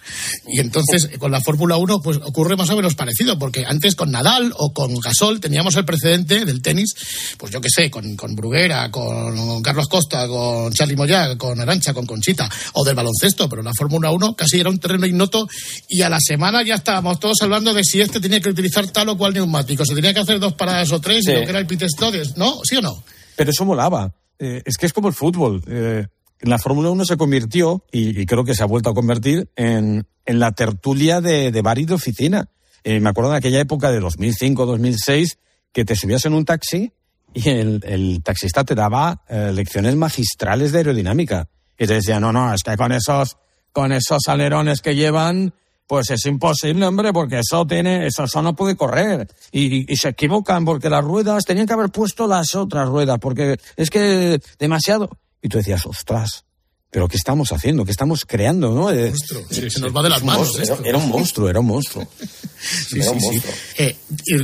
Y entonces con la Fórmula 1 pues ocurre más o menos parecido, porque antes con Nadal o con Gasol teníamos el precedente del tenis, pues yo qué sé, con, con Bruguera, con Carlos Costa, con Charlie Moyá, con Arancha, con Conchita, o del baloncesto, pero la Fórmula 1 casi era un terreno ignoto y a la semana ya estábamos todos hablando de si este tenía que utilizar tal o cual neumático, se tenía que hacer dos paradas o tres, y lo que era el pit ¿no? ¿Sí o no? Pero eso molaba. Eh, es que es como el fútbol. Eh, la Fórmula 1 se convirtió, y, creo que se ha vuelto a convertir, en, en la tertulia de, de bar y de oficina. Eh, me acuerdo de aquella época de 2005, 2006, que te subías en un taxi y el, el taxista te daba lecciones magistrales de aerodinámica. Y te decía, no, no, es que con esos, con esos alerones que llevan, pues es imposible, hombre, porque eso tiene, eso, no puede correr. Y, y, se equivocan porque las ruedas, tenían que haber puesto las otras ruedas, porque es que demasiado. Y tú decías, ostras, pero ¿qué estamos haciendo? ¿Qué estamos creando? ¿no? Eh, se nos va de las manos. Era, un monstruo, era un monstruo. sí, sí, sí. Eh,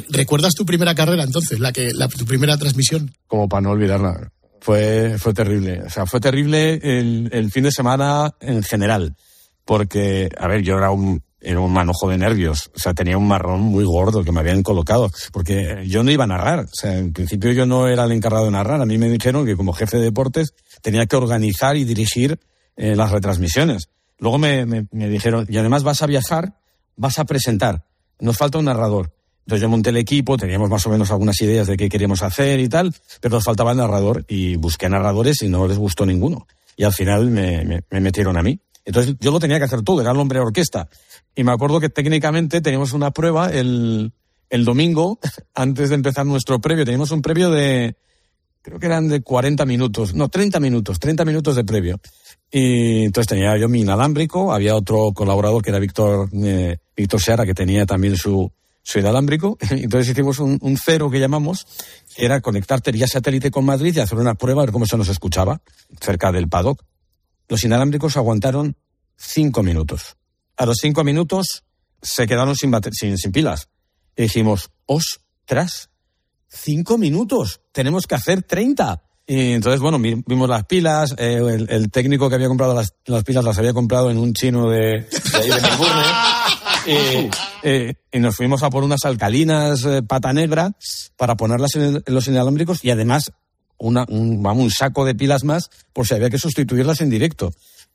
¿Recuerdas tu primera carrera entonces, la que, la, tu primera transmisión? Como para no olvidarla. Fue, fue terrible. O sea, fue terrible el, el fin de semana en general. Porque, a ver, yo era un, era un manojo de nervios. O sea, tenía un marrón muy gordo que me habían colocado. Porque yo no iba a narrar. O sea, en principio yo no era el encargado de narrar. A mí me dijeron que como jefe de deportes tenía que organizar y dirigir eh, las retransmisiones. Luego me, me, me, dijeron, y además vas a viajar, vas a presentar. Nos falta un narrador. Entonces yo monté el equipo, teníamos más o menos algunas ideas de qué queríamos hacer y tal, pero nos faltaba el narrador y busqué narradores y no les gustó ninguno. Y al final me, me metieron a mí. Entonces yo lo tenía que hacer todo, era el hombre de orquesta. Y me acuerdo que técnicamente teníamos una prueba el, el domingo, antes de empezar nuestro previo, teníamos un previo de, creo que eran de 40 minutos, no, 30 minutos, 30 minutos de previo. Y entonces tenía yo mi inalámbrico, había otro colaborador que era Víctor, eh, Víctor Seara, que tenía también su, su inalámbrico. Entonces hicimos un, un cero que llamamos, que era conectarte vía satélite con Madrid y hacer una prueba a ver cómo se nos escuchaba cerca del paddock. Los inalámbricos aguantaron cinco minutos. A los cinco minutos se quedaron sin, pilas. Y dijimos, ostras, cinco minutos, tenemos que hacer treinta. Y entonces, bueno, vimos las pilas, eh, el, técnico que había comprado las, las, pilas las había comprado en un chino de, eh, y, nos fuimos a por unas alcalinas eh, pata negra para ponerlas en, los inalámbricos y además un, un saco de pilas más por si había que sustituirlas en directo.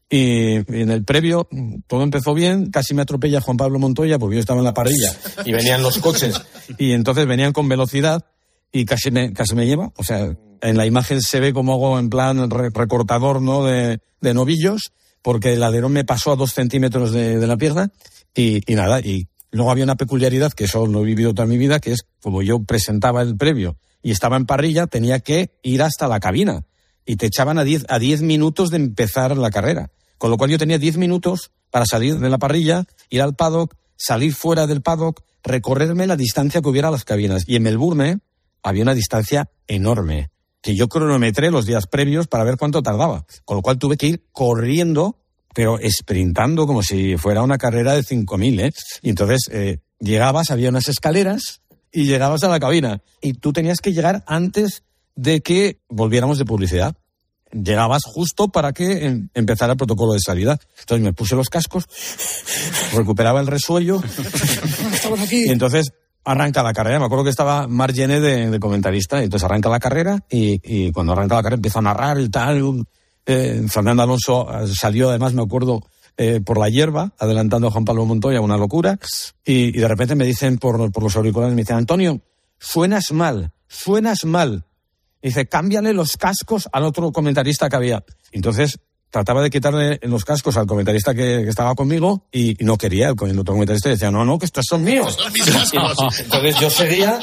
Y en el previo todo empezó bien, casi me atropella Juan Pablo Montoya porque yo estaba en la parrilla y venían los coches y entonces venían con velocidad y casi me, casi me lleva. O sea, en la imagen se ve como hago en plan recortador ¿no? de, de novillos porque el alerón me pasó a dos centímetros de, de la pierna y, y nada, y luego había una peculiaridad que eso lo he vivido toda mi vida, que es como yo presentaba el previo y estaba en parrilla, tenía que ir hasta la cabina y te echaban a 10 a diez minutos de empezar la carrera. Con lo cual yo tenía 10 minutos para salir de la parrilla, ir al paddock, salir fuera del paddock, recorrerme la distancia que hubiera a las cabinas. Y en Melbourne había una distancia enorme, que yo cronometré los días previos para ver cuánto tardaba. Con lo cual tuve que ir corriendo, pero sprintando como si fuera una carrera de 5.000, ¿eh? Y entonces eh, llegabas, había unas escaleras y llegabas a la cabina. Y tú tenías que llegar antes de que volviéramos de publicidad llegabas justo para que em, empezara el protocolo de salida. Entonces me puse los cascos, recuperaba el resuello y entonces arranca la carrera. Me acuerdo que estaba Margené de, de comentarista, y entonces arranca la carrera y, y, cuando arranca la carrera empieza a narrar el tal. Eh, Fernando Alonso eh, salió, además me acuerdo, eh, por la hierba, adelantando a Juan Pablo Montoya, una locura. Y, y de repente me dicen por, por los auriculares, me dicen, Antonio, suenas mal, suenas mal dice, cámbiale los cascos al otro comentarista que había. Entonces, trataba de quitarle los cascos al comentarista que, estaba conmigo y, no quería. El, otro comentarista decía, no, no, que estos son míos. Entonces yo seguía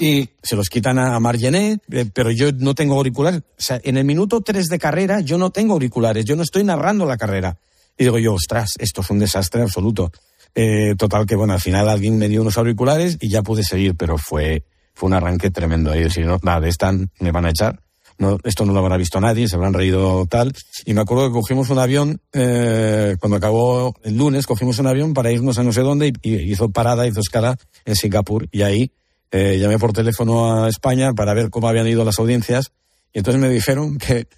y se los quitan a Margené, eh, pero yo no tengo auriculares. O sea, en el minuto 3 de carrera yo no tengo auriculares, yo no estoy narrando la carrera. Y digo yo, ostras, esto es un desastre absoluto. Eh, total que, bueno, al final alguien me dio unos auriculares y ya pude seguir, pero fue fue un arranque tremendo. Y decir, no, nada, de esta me van a echar. no, esto no lo habrá visto nadie, se habrán reído tal. Y me acuerdo que cogimos un avión, eh, cuando acabó el lunes, cogimos un avión para irnos a no sé dónde y, hizo parada, hizo escala en Singapur. Y ahí eh, llamé por teléfono a España para ver cómo habían ido las audiencias. Y entonces me dijeron que,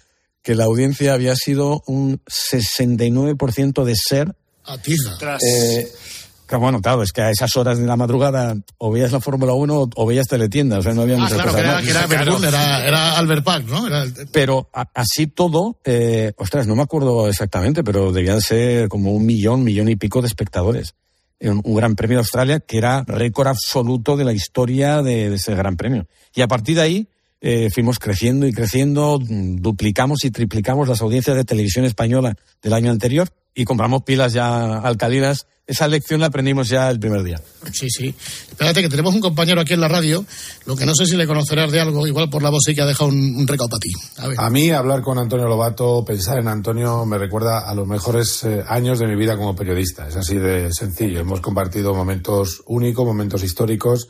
que la audiencia había sido un 69% de ser. Eh, bueno, claro, es que a esas horas de la madrugada o veías la Fórmula 1 o veías teletienda, o sea, no había ah, muchas claro, cosas que era, era, era, Albert Park, ¿no? Pero así todo, eh, ostras, no me acuerdo exactamente, pero debían ser como un millón, millón y pico de espectadores. Un, un Gran Premio de Australia que era récord absoluto de la historia de, de ese Gran Premio. Y a partir de ahí, eh, fuimos creciendo y creciendo, duplicamos y triplicamos las audiencias de televisión española del año anterior y compramos pilas ya alcalinas esa lección la aprendimos ya el primer día. Sí, sí. Espérate que tenemos un compañero aquí en la radio, lo que no sé si le conocerás de algo, igual por la voz sí que ha dejado un, un recado para ti. A, mí hablar con Antonio Lobato, pensar en Antonio me recuerda a los mejores eh, años de mi vida como periodista. Es así de sencillo. Hemos compartido momentos únicos, momentos históricos.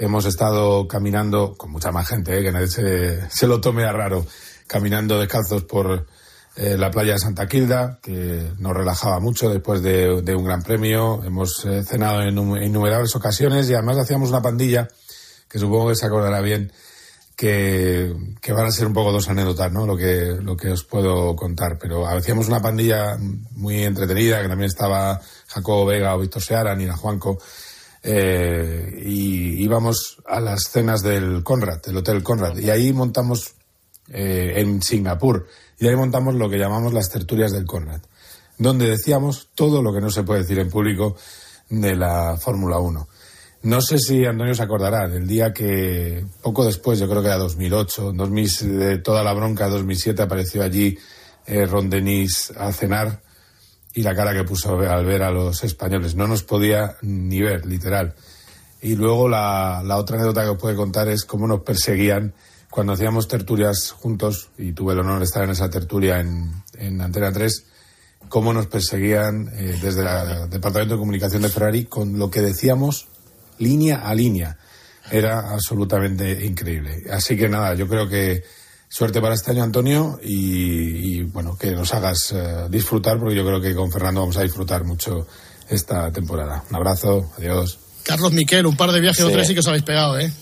Hemos estado caminando con mucha más gente, eh, que nadie se, lo tome a raro, caminando descalzos por eh, la playa de Santa Quilda, que nos relajaba mucho después de, un gran premio. Hemos eh, cenado en, innumerables ocasiones y además hacíamos una pandilla, que supongo que se acordará bien, que, van a ser un poco dos anécdotas, ¿no? Lo que, lo que os puedo contar. Pero hacíamos una pandilla muy entretenida, que también estaba Jacobo Vega o Víctor Seara, Nina Juanco. Eh, y íbamos a las cenas del Conrad, del Hotel Conrad. Y ahí montamos en Singapur y ahí montamos lo que llamamos las tertulias del Conrad, donde decíamos todo lo que no se puede decir en público de la Fórmula 1. No sé si Antonio se acordará del día que, poco después, yo creo que era 2008, 2000, de toda la bronca, 2007, apareció allí eh, Ron Denis a cenar y la cara que puso al ver a los españoles. No nos podía ni ver, literal. Y luego la, la otra anécdota que os puede contar es cómo nos perseguían cuando hacíamos tertulias juntos, y tuve el honor de estar en esa tertulia en, en Antena 3, cómo nos perseguían eh, desde el Departamento de Comunicación de Ferrari con lo que decíamos línea a línea. Era absolutamente increíble. Así que nada, yo creo que suerte para este año, Antonio, y, bueno, que nos hagas eh, disfrutar, porque yo creo que con Fernando vamos a disfrutar mucho esta temporada. Un abrazo, adiós. Carlos Miquel, un par de viajes o tres sí que os habéis pegado, ¿eh?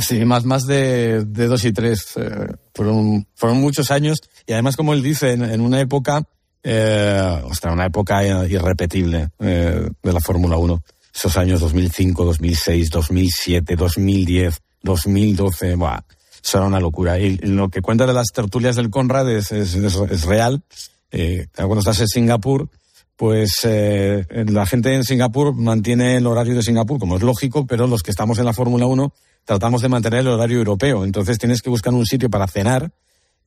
Sí, más, más de, de dos y tres. Eh, fueron, fueron muchos años y además, como él dice, en, una época, eh, ostras, una época irrepetible eh, de la Fórmula 1. Esos años 2005, 2006, 2007, 2010, 2012, buah, eso era una locura. Y lo que cuenta de las tertulias del Conrad es, es, es, real. Eh, cuando estás en Singapur, pues eh, la gente en Singapur mantiene el horario de Singapur, como es lógico, pero los que estamos en la Fórmula 1 tratamos de mantener el horario europeo. Entonces tienes que buscar un sitio para cenar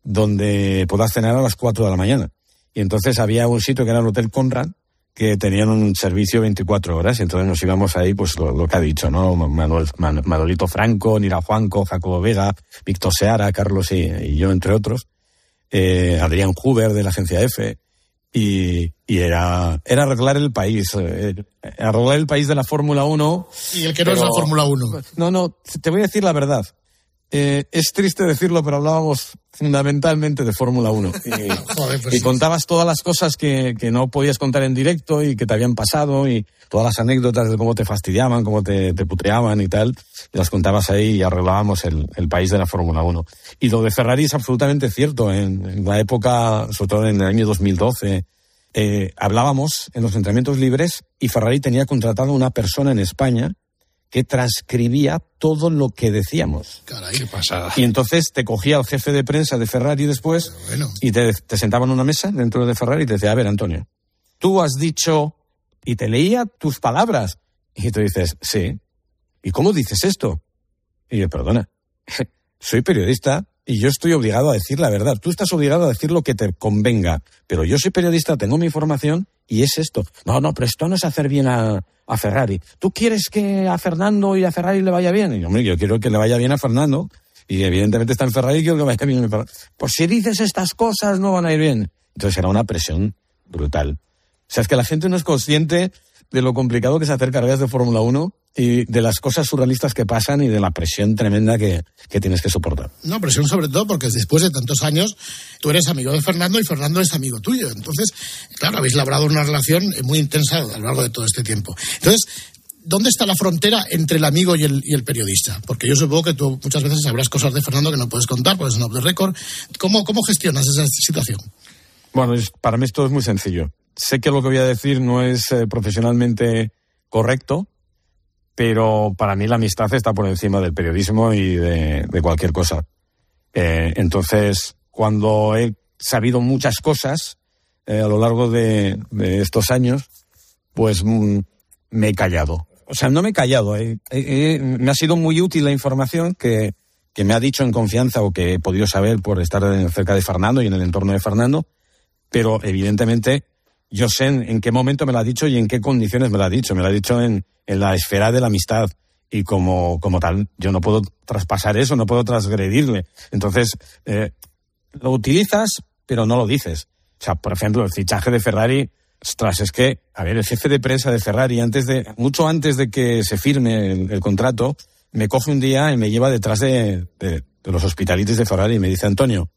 donde puedas cenar a las 4 de la mañana. Y entonces había un sitio que era el Hotel Conrad, que tenían un servicio 24 horas, y entonces nos íbamos ahí, pues lo, que ha dicho, ¿no? Manuel, Manolito Franco, Nira Juanco, Jacobo Vega, Víctor Seara, Carlos y, yo, entre otros, eh, Adrián Huber de la agencia F, y, y era, era arreglar el país, eh, arreglar el país de la Fórmula 1. Y el que no es la Fórmula 1. No, no, te voy a decir la verdad. Eh, es triste decirlo, pero hablábamos fundamentalmente de Fórmula 1. Y, pues y contabas todas las cosas que, que, no podías contar en directo y que te habían pasado y todas las anécdotas de cómo te fastidiaban, cómo te, te putreaban y tal. Y las contabas ahí y arreglábamos el, el país de la Fórmula 1. Y lo de Ferrari es absolutamente cierto. En, en la época, sobre todo en el año 2012, eh, hablábamos en los entrenamientos libres y Ferrari tenía contratado una persona en España que transcribía todo lo que decíamos. Caray, qué pasada. Y entonces te cogía el jefe de prensa de Ferrari después y te, te sentaba en una mesa dentro de Ferrari y te decía, a ver, Antonio, tú has dicho y te leía tus palabras. Y tú dices, sí. ¿Y cómo dices esto? Y yo, perdona, soy periodista y yo estoy obligado a decir la verdad. Tú estás obligado a decir lo que te convenga, pero yo soy periodista, tengo mi información y es esto. No, no, pero esto no es hacer bien a, a Ferrari. ¿Tú quieres que a Fernando y a Ferrari le vaya bien? Y yo, hombre, yo quiero que le vaya bien a Fernando. Y evidentemente está en Ferrari y quiero que vaya bien. Pues si dices estas cosas no van a ir bien. Entonces era una presión brutal. O sea, es que la gente no es consciente de lo complicado que es hacer carreras de Fórmula 1 y de las cosas surrealistas que pasan y de la presión tremenda que, que tienes que soportar. No, presión sobre todo porque después de tantos años tú eres amigo de Fernando y Fernando es amigo tuyo. Entonces, claro, habéis labrado una relación muy intensa a lo largo de todo este tiempo. Entonces, ¿dónde está la frontera entre el amigo y el, y el, periodista? Porque yo supongo que tú muchas veces sabrás cosas de Fernando que no puedes contar porque es un off the record. ¿Cómo, cómo gestionas esa situación? Bueno, para mí esto es muy sencillo. Sé que lo que voy a decir no es eh, profesionalmente correcto, pero para mí la amistad está por encima del periodismo y de, de cualquier cosa. Eh, entonces, cuando he sabido muchas cosas eh, a lo largo de, de estos años, pues mm, me he callado. O sea, no me he callado. Eh, me ha sido muy útil la información que, que me ha dicho en confianza o que he podido saber por estar cerca de Fernando y en el entorno de Fernando, pero evidentemente yo sé en, qué momento me lo ha dicho y en qué condiciones me lo ha dicho. Me lo ha dicho en, la esfera de la amistad. Y como, como tal, yo no puedo traspasar eso, no puedo transgredirle. Entonces, eh, lo utilizas, pero no lo dices. O sea, por ejemplo, el fichaje de Ferrari, ostras, es que, a ver, el jefe de prensa de Ferrari, antes de, mucho antes de que se firme el, contrato, me coge un día y me lleva detrás de, de, los hospitalitis de Ferrari y me dice, Antonio,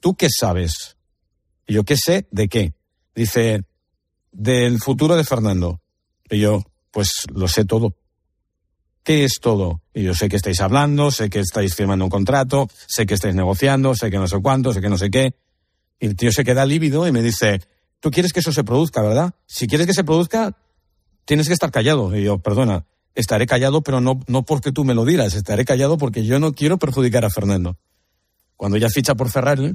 ¿tú qué sabes? Y yo, ¿qué sé de qué? Dice, del futuro de Fernando. Y yo, pues lo sé todo. ¿Qué es todo? Y yo sé que estáis hablando, sé que estáis firmando un contrato, sé que estáis negociando, sé que no sé cuánto, sé que no sé qué. Y el tío se queda lívido y me dice, tú quieres que eso se produzca, ¿verdad? Si quieres que se produzca, tienes que estar callado. Y yo, perdona, estaré callado, pero no, no porque tú me lo digas, estaré callado porque yo no quiero perjudicar a Fernando. Cuando ya ficha por Ferrari,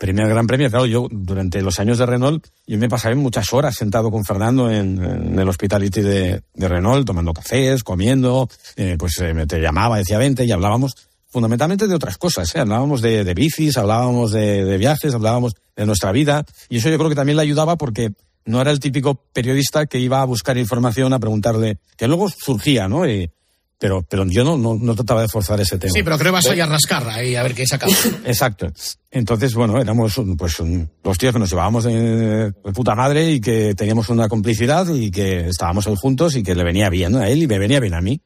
primer gran premio, claro, yo durante los años de Renault, yo me pasaba muchas horas sentado con Fernando en, el hospitality de, Renault, tomando cafés, comiendo, eh, pues eh, me te llamaba, decía vente y hablábamos fundamentalmente de otras cosas, ¿eh? hablábamos de, de, bicis, hablábamos de, viajes, hablábamos de nuestra vida y eso yo creo que también le ayudaba porque no era el típico periodista que iba a buscar información, a preguntarle, que luego surgía, ¿no? Y, pero, pero yo no, no, no, trataba de forzar ese tema. Sí, pero creo que vas a ir a rascar ahí a ver qué saca. Exacto. Entonces, bueno, éramos pues los tíos que nos llevábamos de, de, puta madre y que teníamos una complicidad y que estábamos ahí juntos y que le venía bien a él y me venía bien a mí.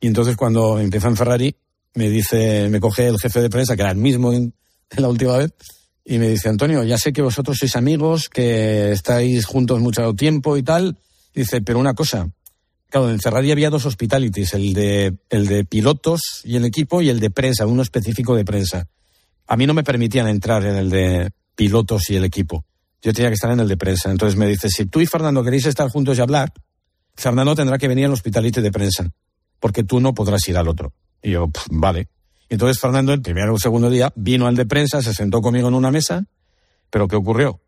Y entonces cuando empieza en Ferrari, me dice, me coge el jefe de prensa, que era el mismo en, en la última vez, y me dice, Antonio, ya sé que vosotros sois amigos, que estáis juntos mucho tiempo y tal. Dice, pero una cosa, Claro, en Ferrari había dos hospitalities, el de, el de pilotos y el equipo y el de prensa, uno específico de prensa. A mí no me permitían entrar en el de pilotos y el equipo. Yo tenía que estar en el de prensa. Entonces me dice, si tú y Fernando queréis estar juntos y hablar, Fernando tendrá que venir al hospitality de prensa, porque tú no podrás ir al otro. Y yo, vale. Entonces Fernando, el primer o segundo día, vino al de prensa, se sentó conmigo en una mesa, pero ¿qué ocurrió?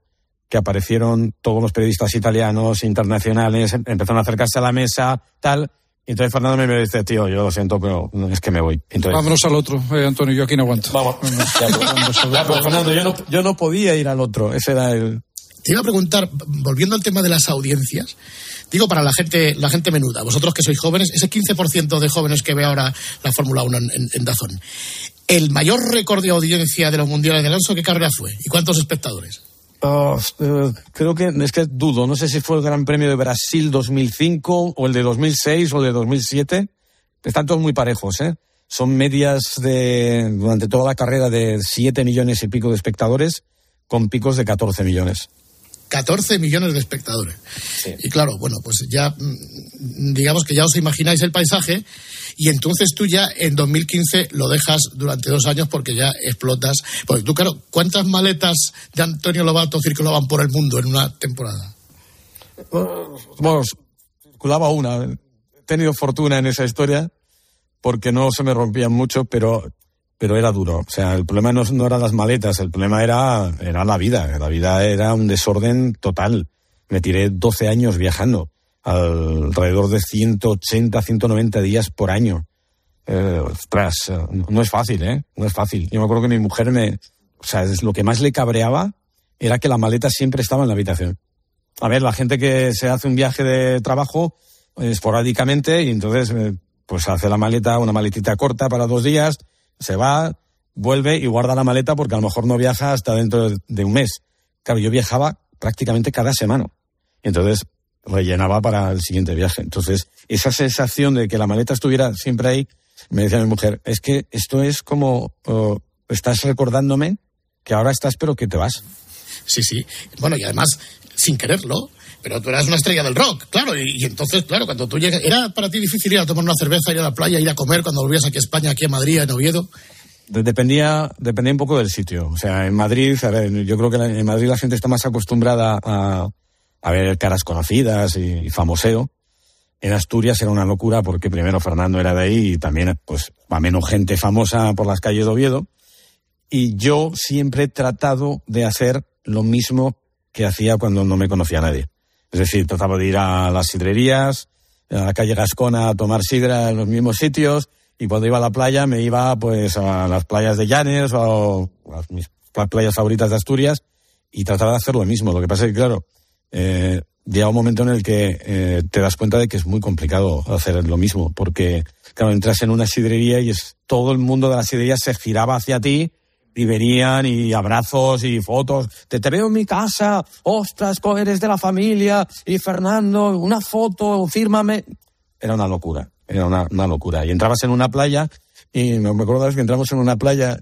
Que aparecieron todos los periodistas italianos, internacionales, empezaron a acercarse a la mesa, tal. Y entonces Fernando me dice, tío, yo lo siento, pero es que me voy. Entonces, Vámonos al otro, eh, Antonio, yo aquí no aguanto. Vamos. ya, pues, ya, pues, Fernando, yo no, yo no podía ir al otro, ese era el... Te iba a preguntar, volviendo al tema de las audiencias, digo para la gente, la gente menuda, vosotros que sois jóvenes, ese 15% de jóvenes que ve ahora la Fórmula 1 en, en, en Dazón, el mayor récord de audiencia de los mundiales de Alonso, ¿qué carrera fue? ¿Y cuántos espectadores? Uh, uh, creo que es que dudo, no sé si fue el Gran Premio de Brasil 2005 o el de 2006 o el de 2007. Están todos muy parejos, ¿eh? Son medias de durante toda la carrera de 7 millones y pico de espectadores con picos de 14 millones. 14 millones de espectadores. Sí. Y claro, bueno, pues ya mm, digamos que ya os imagináis el paisaje y entonces tú ya en 2015 lo dejas durante dos años porque ya explotas. Porque tú, claro, ¿cuántas maletas de Antonio Lobato circulaban por el mundo en una temporada? Bueno, circulaba una. He tenido fortuna en esa historia porque no se me rompían mucho, pero pero era duro. O sea, el problema no, no eran las maletas, el problema era, era la vida. La vida era un desorden total. Me tiré 12 años viajando, alrededor de 180, 190 días por año. Eh, ostras, no es fácil, ¿eh? No es fácil. Yo me acuerdo que mi mujer me... O sea, es lo que más le cabreaba era que la maleta siempre estaba en la habitación. A ver, la gente que se hace un viaje de trabajo esporádicamente y entonces pues hace la maleta, una maletita corta para dos días, se va, vuelve y guarda la maleta porque a lo mejor no viaja hasta dentro de un mes. Claro, yo viajaba prácticamente cada semana. Entonces, rellenaba para el siguiente viaje. Entonces, esa sensación de que la maleta estuviera siempre ahí, me decía mi mujer, es que esto es como, oh, estás recordándome que ahora estás pero que te vas. Sí, sí. Bueno, y además, sin quererlo, pero tú eras una estrella del rock, claro, y, y entonces, claro, cuando tú llegas, ¿era para ti difícil ir a tomar una cerveza, ir a la playa, ir a comer cuando volvías aquí a España, aquí a Madrid, en Oviedo? De- Dependía, dependía un poco del sitio. O sea, en Madrid, a ver, yo creo que en Madrid la gente está más acostumbrada a, a ver caras conocidas y, y famoseo. En Asturias era una locura porque primero Fernando era de ahí y también, pues, va menos gente famosa por las calles de Oviedo. Y yo siempre he tratado de hacer lo mismo que hacía cuando no me conocía nadie. Es decir, trataba de ir a las sidrerías, a la calle Gascona a tomar sidra en los mismos sitios y cuando iba a la playa me iba pues a las playas de Llanes o a mis pla- playas favoritas de Asturias y trataba de hacer lo mismo. Lo que pasa es que, claro, eh, llega un momento en el que eh, te das cuenta de que es muy complicado hacer lo mismo porque, claro, entras en una sidrería y es todo el mundo de la sidrería se giraba hacia ti y venían y abrazos y fotos. Te, te veo en mi casa, ostras, eres de la familia y Fernando, una foto, fírmame. Era una locura, era una, locura. Y entrabas en una playa y me acuerdo que entramos en una playa,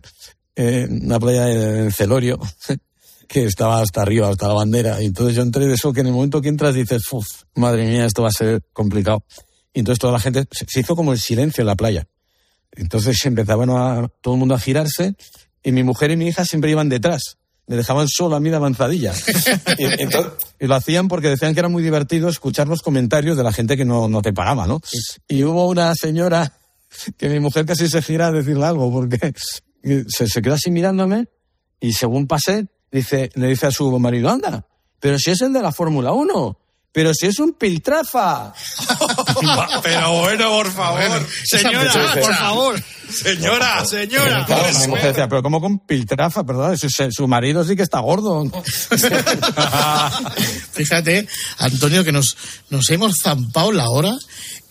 eh, una playa en Celorio, que estaba hasta arriba, hasta la bandera. Y entonces yo entré de eso que en el momento que entras dices, "Uf, madre mía, esto va a ser complicado. Y entonces toda la gente, se, hizo como el silencio en la playa. Entonces empezaban a, todo el mundo a girarse y mi mujer y mi hija siempre iban detrás. Me dejaban solo a mí de avanzadilla. y, entonces- y lo hacían porque decían que era muy divertido escuchar los comentarios de la gente que no, no te paraba, ¿no? Y hubo una señora que mi mujer casi se gira a decirle algo porque se, se quedó así mirándome y según pasé, dice, le dice a su marido, anda, pero si es el de la Fórmula 1. Pero si es un piltrafa. Pero bueno, por favor. Señora, por favor. Señora, señora. Claro, mi mujer decía, pero ¿cómo con piltrafa? Perdón, su, su marido sí que está gordo. Fíjate, Antonio, que nos, nos hemos zampado la hora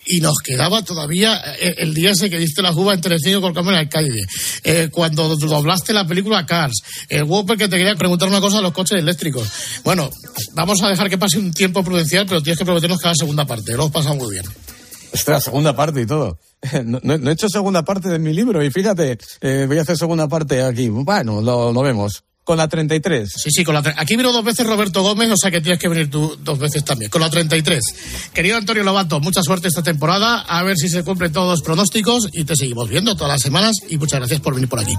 y nos quedaba todavía eh, el día ese que diste la juba en Telecinco con Carmen Alcaide, eh, cuando doblaste la película Cars, el Whopper que te quería preguntar una cosa de los coches eléctricos. Bueno, vamos a dejar que pase un tiempo prudencial, pero tienes que prometernos que haga segunda parte, lo pasado muy bien. Ostras, segunda parte y todo. No he hecho segunda parte de mi libro y fíjate, eh, voy a hacer segunda parte aquí. Bueno, lo, lo vemos. Con la 33. Sí, sí, con la aquí vino dos veces Roberto Gómez, o sea que tienes que venir tú dos veces también, con la 33. Querido Antonio Lobato, mucha suerte esta temporada, a ver si se cumplen todos los pronósticos y te seguimos viendo todas las semanas y muchas gracias por venir por aquí.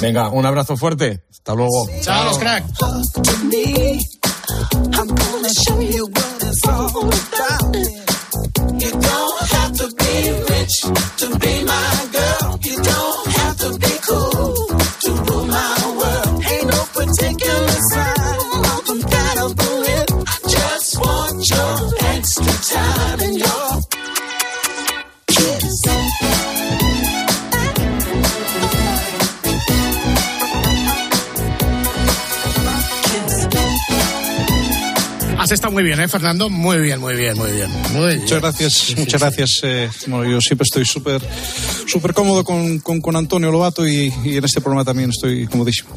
Venga, un abrazo fuerte. Hasta luego. Chao, los cracks. I'm gonna show you what it's all about. You don't have to be rich to be my girl. You don't have to be cool your extra time and your Has estado muy bien, ¿eh, Fernando? Muy bien, muy bien, muy bien. Muy bien. Muchas gracias, muchas gracias. eh, bueno, yo siempre estoy súper súper cómodo con, con, con Antonio Lobato y, y en este programa también estoy comodísimo.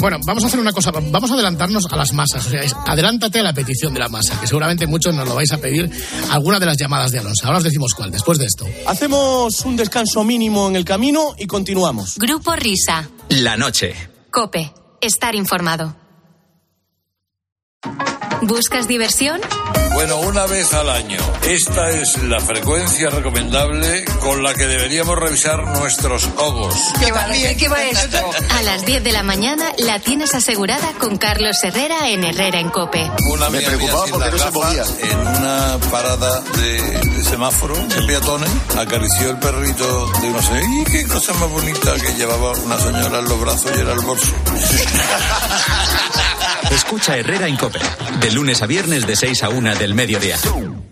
Bueno, vamos a hacer una cosa, vamos a adelantarnos a las masas. O sea, es- adelántate a la petición de la masa, que seguramente muchos nos lo vais a pedir alguna de las llamadas de Alonso. Ahora os decimos cuál, después de esto. Hacemos un descanso mínimo en el camino y continuamos. Grupo Risa. La noche. Cope. Estar informado. ¿Buscas diversión? Bueno, una vez al año. Esta es la frecuencia recomendable con la que deberíamos revisar nuestros ogos. ¿Qué va, ¿Qué va esto? A las 10 de la mañana la tienes asegurada con Carlos Herrera en Herrera en Cope. Una Me preocupaba porque no se gafas, En una parada de, de semáforo de peatones, acarició el perrito de una señora. ¡Y qué cosa más bonita que llevaba una señora en los brazos y era el bolso! Escucha Herrera en Cope. De lunes a viernes de 6 a 1 del mediodía.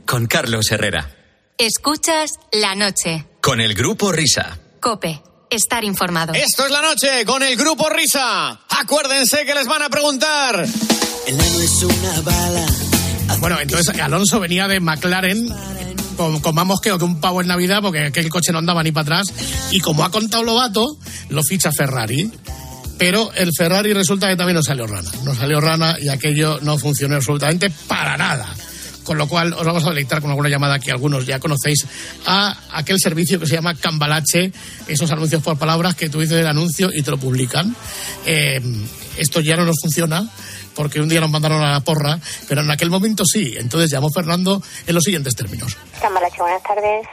Con Carlos Herrera. Escuchas la noche. Con el grupo Risa. Cope. Estar informado. Esto es la noche con el grupo Risa. Acuérdense que les van a preguntar. El es una bala. Bueno, entonces Alonso venía de McLaren con, con más mosqueo que un pavo en Navidad porque aquel coche no andaba ni para atrás. Y como ha contado Lobato, lo ficha Ferrari. Pero el Ferrari resulta que también no salió rana. No salió rana y aquello no funcionó absolutamente para nada. Con lo cual os vamos a deleitar con alguna llamada que algunos ya conocéis a aquel servicio que se llama Cambalache, esos anuncios por palabras que tú dices el anuncio y te lo publican. Eh, esto ya no nos funciona porque un día nos mandaron a la porra, pero en aquel momento sí. Entonces llamó Fernando en los siguientes términos. Cambalache, buenas tardes.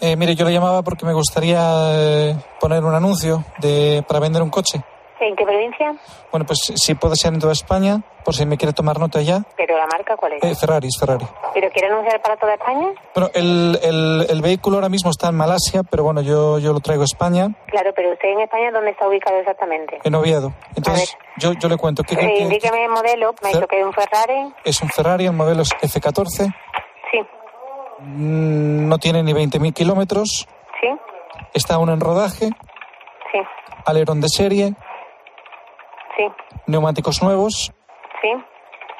Eh, mire, yo le llamaba porque me gustaría eh, poner un anuncio de, para vender un coche. ¿En qué provincia? Bueno, pues si puede ser en toda España, por si me quiere tomar nota ya. ¿Pero la marca cuál es? Eh, Ferrari, es Ferrari. ¿Pero quiere anunciar para toda España? Bueno, el, el, el vehículo ahora mismo está en Malasia, pero bueno, yo, yo lo traigo a España, Claro, pero usted en España, ¿dónde está ubicado exactamente? en Oviedo. Entonces, yo, yo le cuento que, Eh, indíqueme el modelo, me ha dicho que es un Ferrari. es un Ferrari, el modelo es F14. Sí. Mm, No tiene ni 20.000 kilómetros. Sí. Está aún en rodaje. Sí. Alerón de serie. Sí. Neumáticos nuevos. Sí.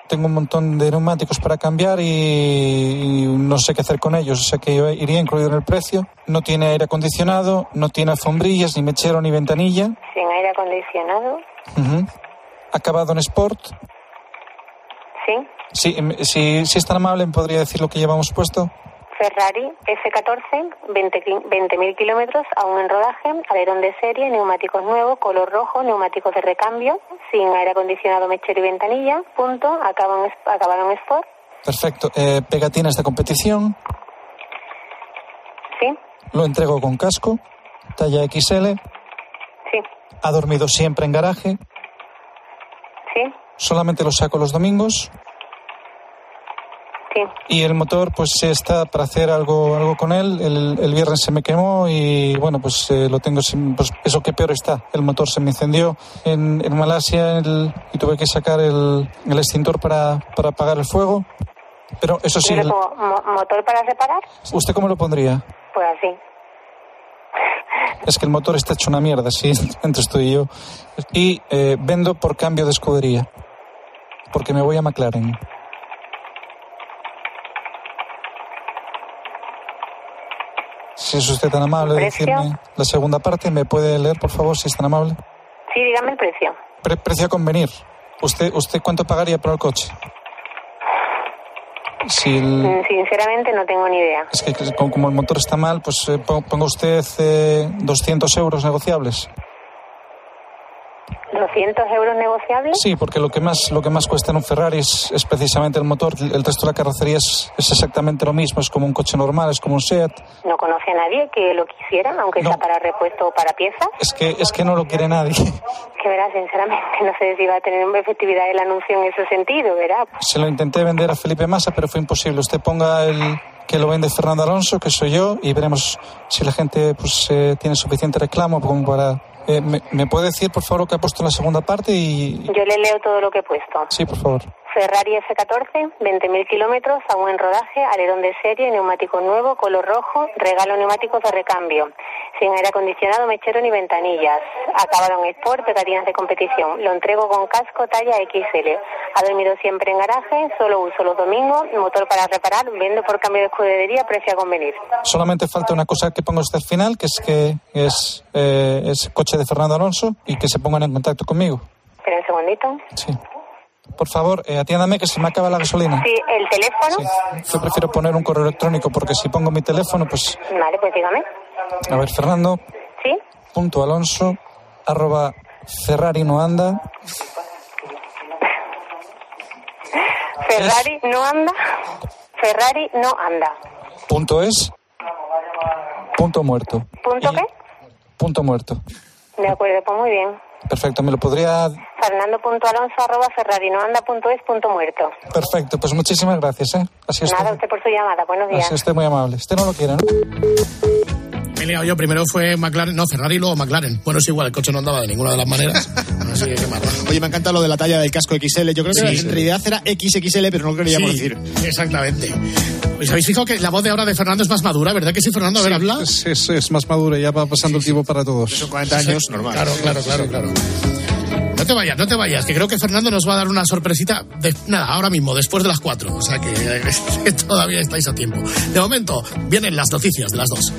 Tengo un montón de neumáticos para cambiar y, y no sé qué hacer con ellos. O sea que yo iría incluido en el precio. No tiene aire acondicionado, no tiene alfombrillas, ni mechero, ni ventanilla. Sin aire acondicionado. Ujú. Acabado en Sport. Sí. Sí, em, si, si es tan amable, ¿me podría decir lo que llevamos puesto? Ferrari F14, 20 ki- 20.000 kilómetros, aún en rodaje, alerón de serie, neumáticos nuevos, color rojo, neumáticos de recambio, sin aire acondicionado, mechero y ventanilla, punto, acabado en, es- acabado en Sport. Perfecto. Eh, pegatinas de competición. Sí. Lo entrego con casco. Talla XL. Sí. Ha dormido siempre en garaje. Sí. Solamente lo saco los domingos. Sí. Y el motor, pues está para hacer algo, algo con él. El, el viernes se me quemó y bueno, pues eh, lo tengo. sin- Pues eso que peor está. El motor se me incendió en, en Malasia el- y tuve que sacar el, el extintor para, para apagar el fuego. Pero eso sí, Pero como mo- motor para reparar, ¿usted cómo lo pondría? pues así. Es que el motor está hecho una mierda, sí, entre esto y yo. Y eh, vendo por cambio de escudería. Porque me voy a McLaren. Si es usted tan amable decirme la segunda parte, ¿me puede leer, por favor, si es tan amable? Sí, dígame el precio. Pre- precio a convenir. ¿Usted, ¿Usted cuánto pagaría por el coche? Si el- Mm, Sinceramente no tengo ni idea. es que como el motor está mal, pues eh, pon- ponga usted eh, 200 euros negociables. ¿200 euros negociables? Sí, porque lo que más lo que más cuesta en un Ferrari es, es precisamente el motor. El resto de la carrocería es, es exactamente lo mismo. Es como un coche normal, es como un Seat. No conoce a nadie que lo quisiera, aunque sea para repuesto o para piezas. Es que es que no lo quiere nadie. Que verá, sinceramente, no sé si va a tener efectividad el anuncio en ese sentido, ¿verdad? Se lo intenté vender a Felipe Massa, pero fue imposible. Usted ponga el que lo vende Fernando Alonso, que soy yo, y veremos si la gente pues eh, tiene suficiente reclamo como para. Eh, me, me puede decir, por favor, lo que ha puesto en la segunda parte? Y Yo le leo todo lo que he puesto. sí, por favor. Ferrari F14, 20.000 kilómetros, aún en rodaje, alerón de serie, neumático nuevo, color rojo, regalo neumáticos de recambio, sin aire acondicionado, mechero ni ventanillas, acabado en Sport, pegatinas de competición. Lo entrego con casco talla XL. Ha dormido siempre en garaje, solo uso los domingos, motor para reparar, vendo por cambio de escudería, precio a convenir. Solamente falta una cosa que ponga usted al final, que es que es, eh, es coche de Fernando Alonso y que se pongan en contacto conmigo. Espera un segundito. Sí. Por favor, eh, atiéndame que se me acaba la gasolina. Sí, el teléfono. Yo prefiero poner un correo electrónico porque si pongo mi teléfono, pues, Vale, pues dígame. A ver, Fernando. Sí. Punto Alonso, arroba Ferrari no anda. Ferrari no anda. Ferrari no anda. Punto es. Punto muerto. ¿Punto qué? Punto muerto. De acuerdo, pues muy bien. Perfecto, me lo podría. Fernando.alonso arroba ferrarinoanda.es punto muerto. Perfecto, pues muchísimas gracias, ¿eh? Así. Nada, usted por su llamada. Buenos días. Así usted muy amable. Usted no lo quiere, ¿no? Me he liado yo. Primero fue McLaren, no, Ferrari y luego McLaren. Bueno, es igual, el coche no andaba de ninguna de las maneras. Así que qué. Oye, me encanta lo de la talla del casco XL. Yo creo que Sí, en sí. realidad era XXL, pero no lo queríamos Sí, decir. Exactamente. ¿Os habéis fijado que la voz de ahora de Fernando es más madura, verdad que sí, Fernando? A ver, habla. Es, es- es más madura, ya va pasando el tiempo para todos. Son 40 años, normal. Claro, claro, claro, claro. No te vayas, no te vayas, que creo que Fernando nos va a dar una sorpresita, de, nada, ahora mismo, después de las cuatro. O sea que, que todavía estáis a tiempo. De momento, vienen las noticias de las dos.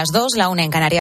Las dos, la una en Canarias.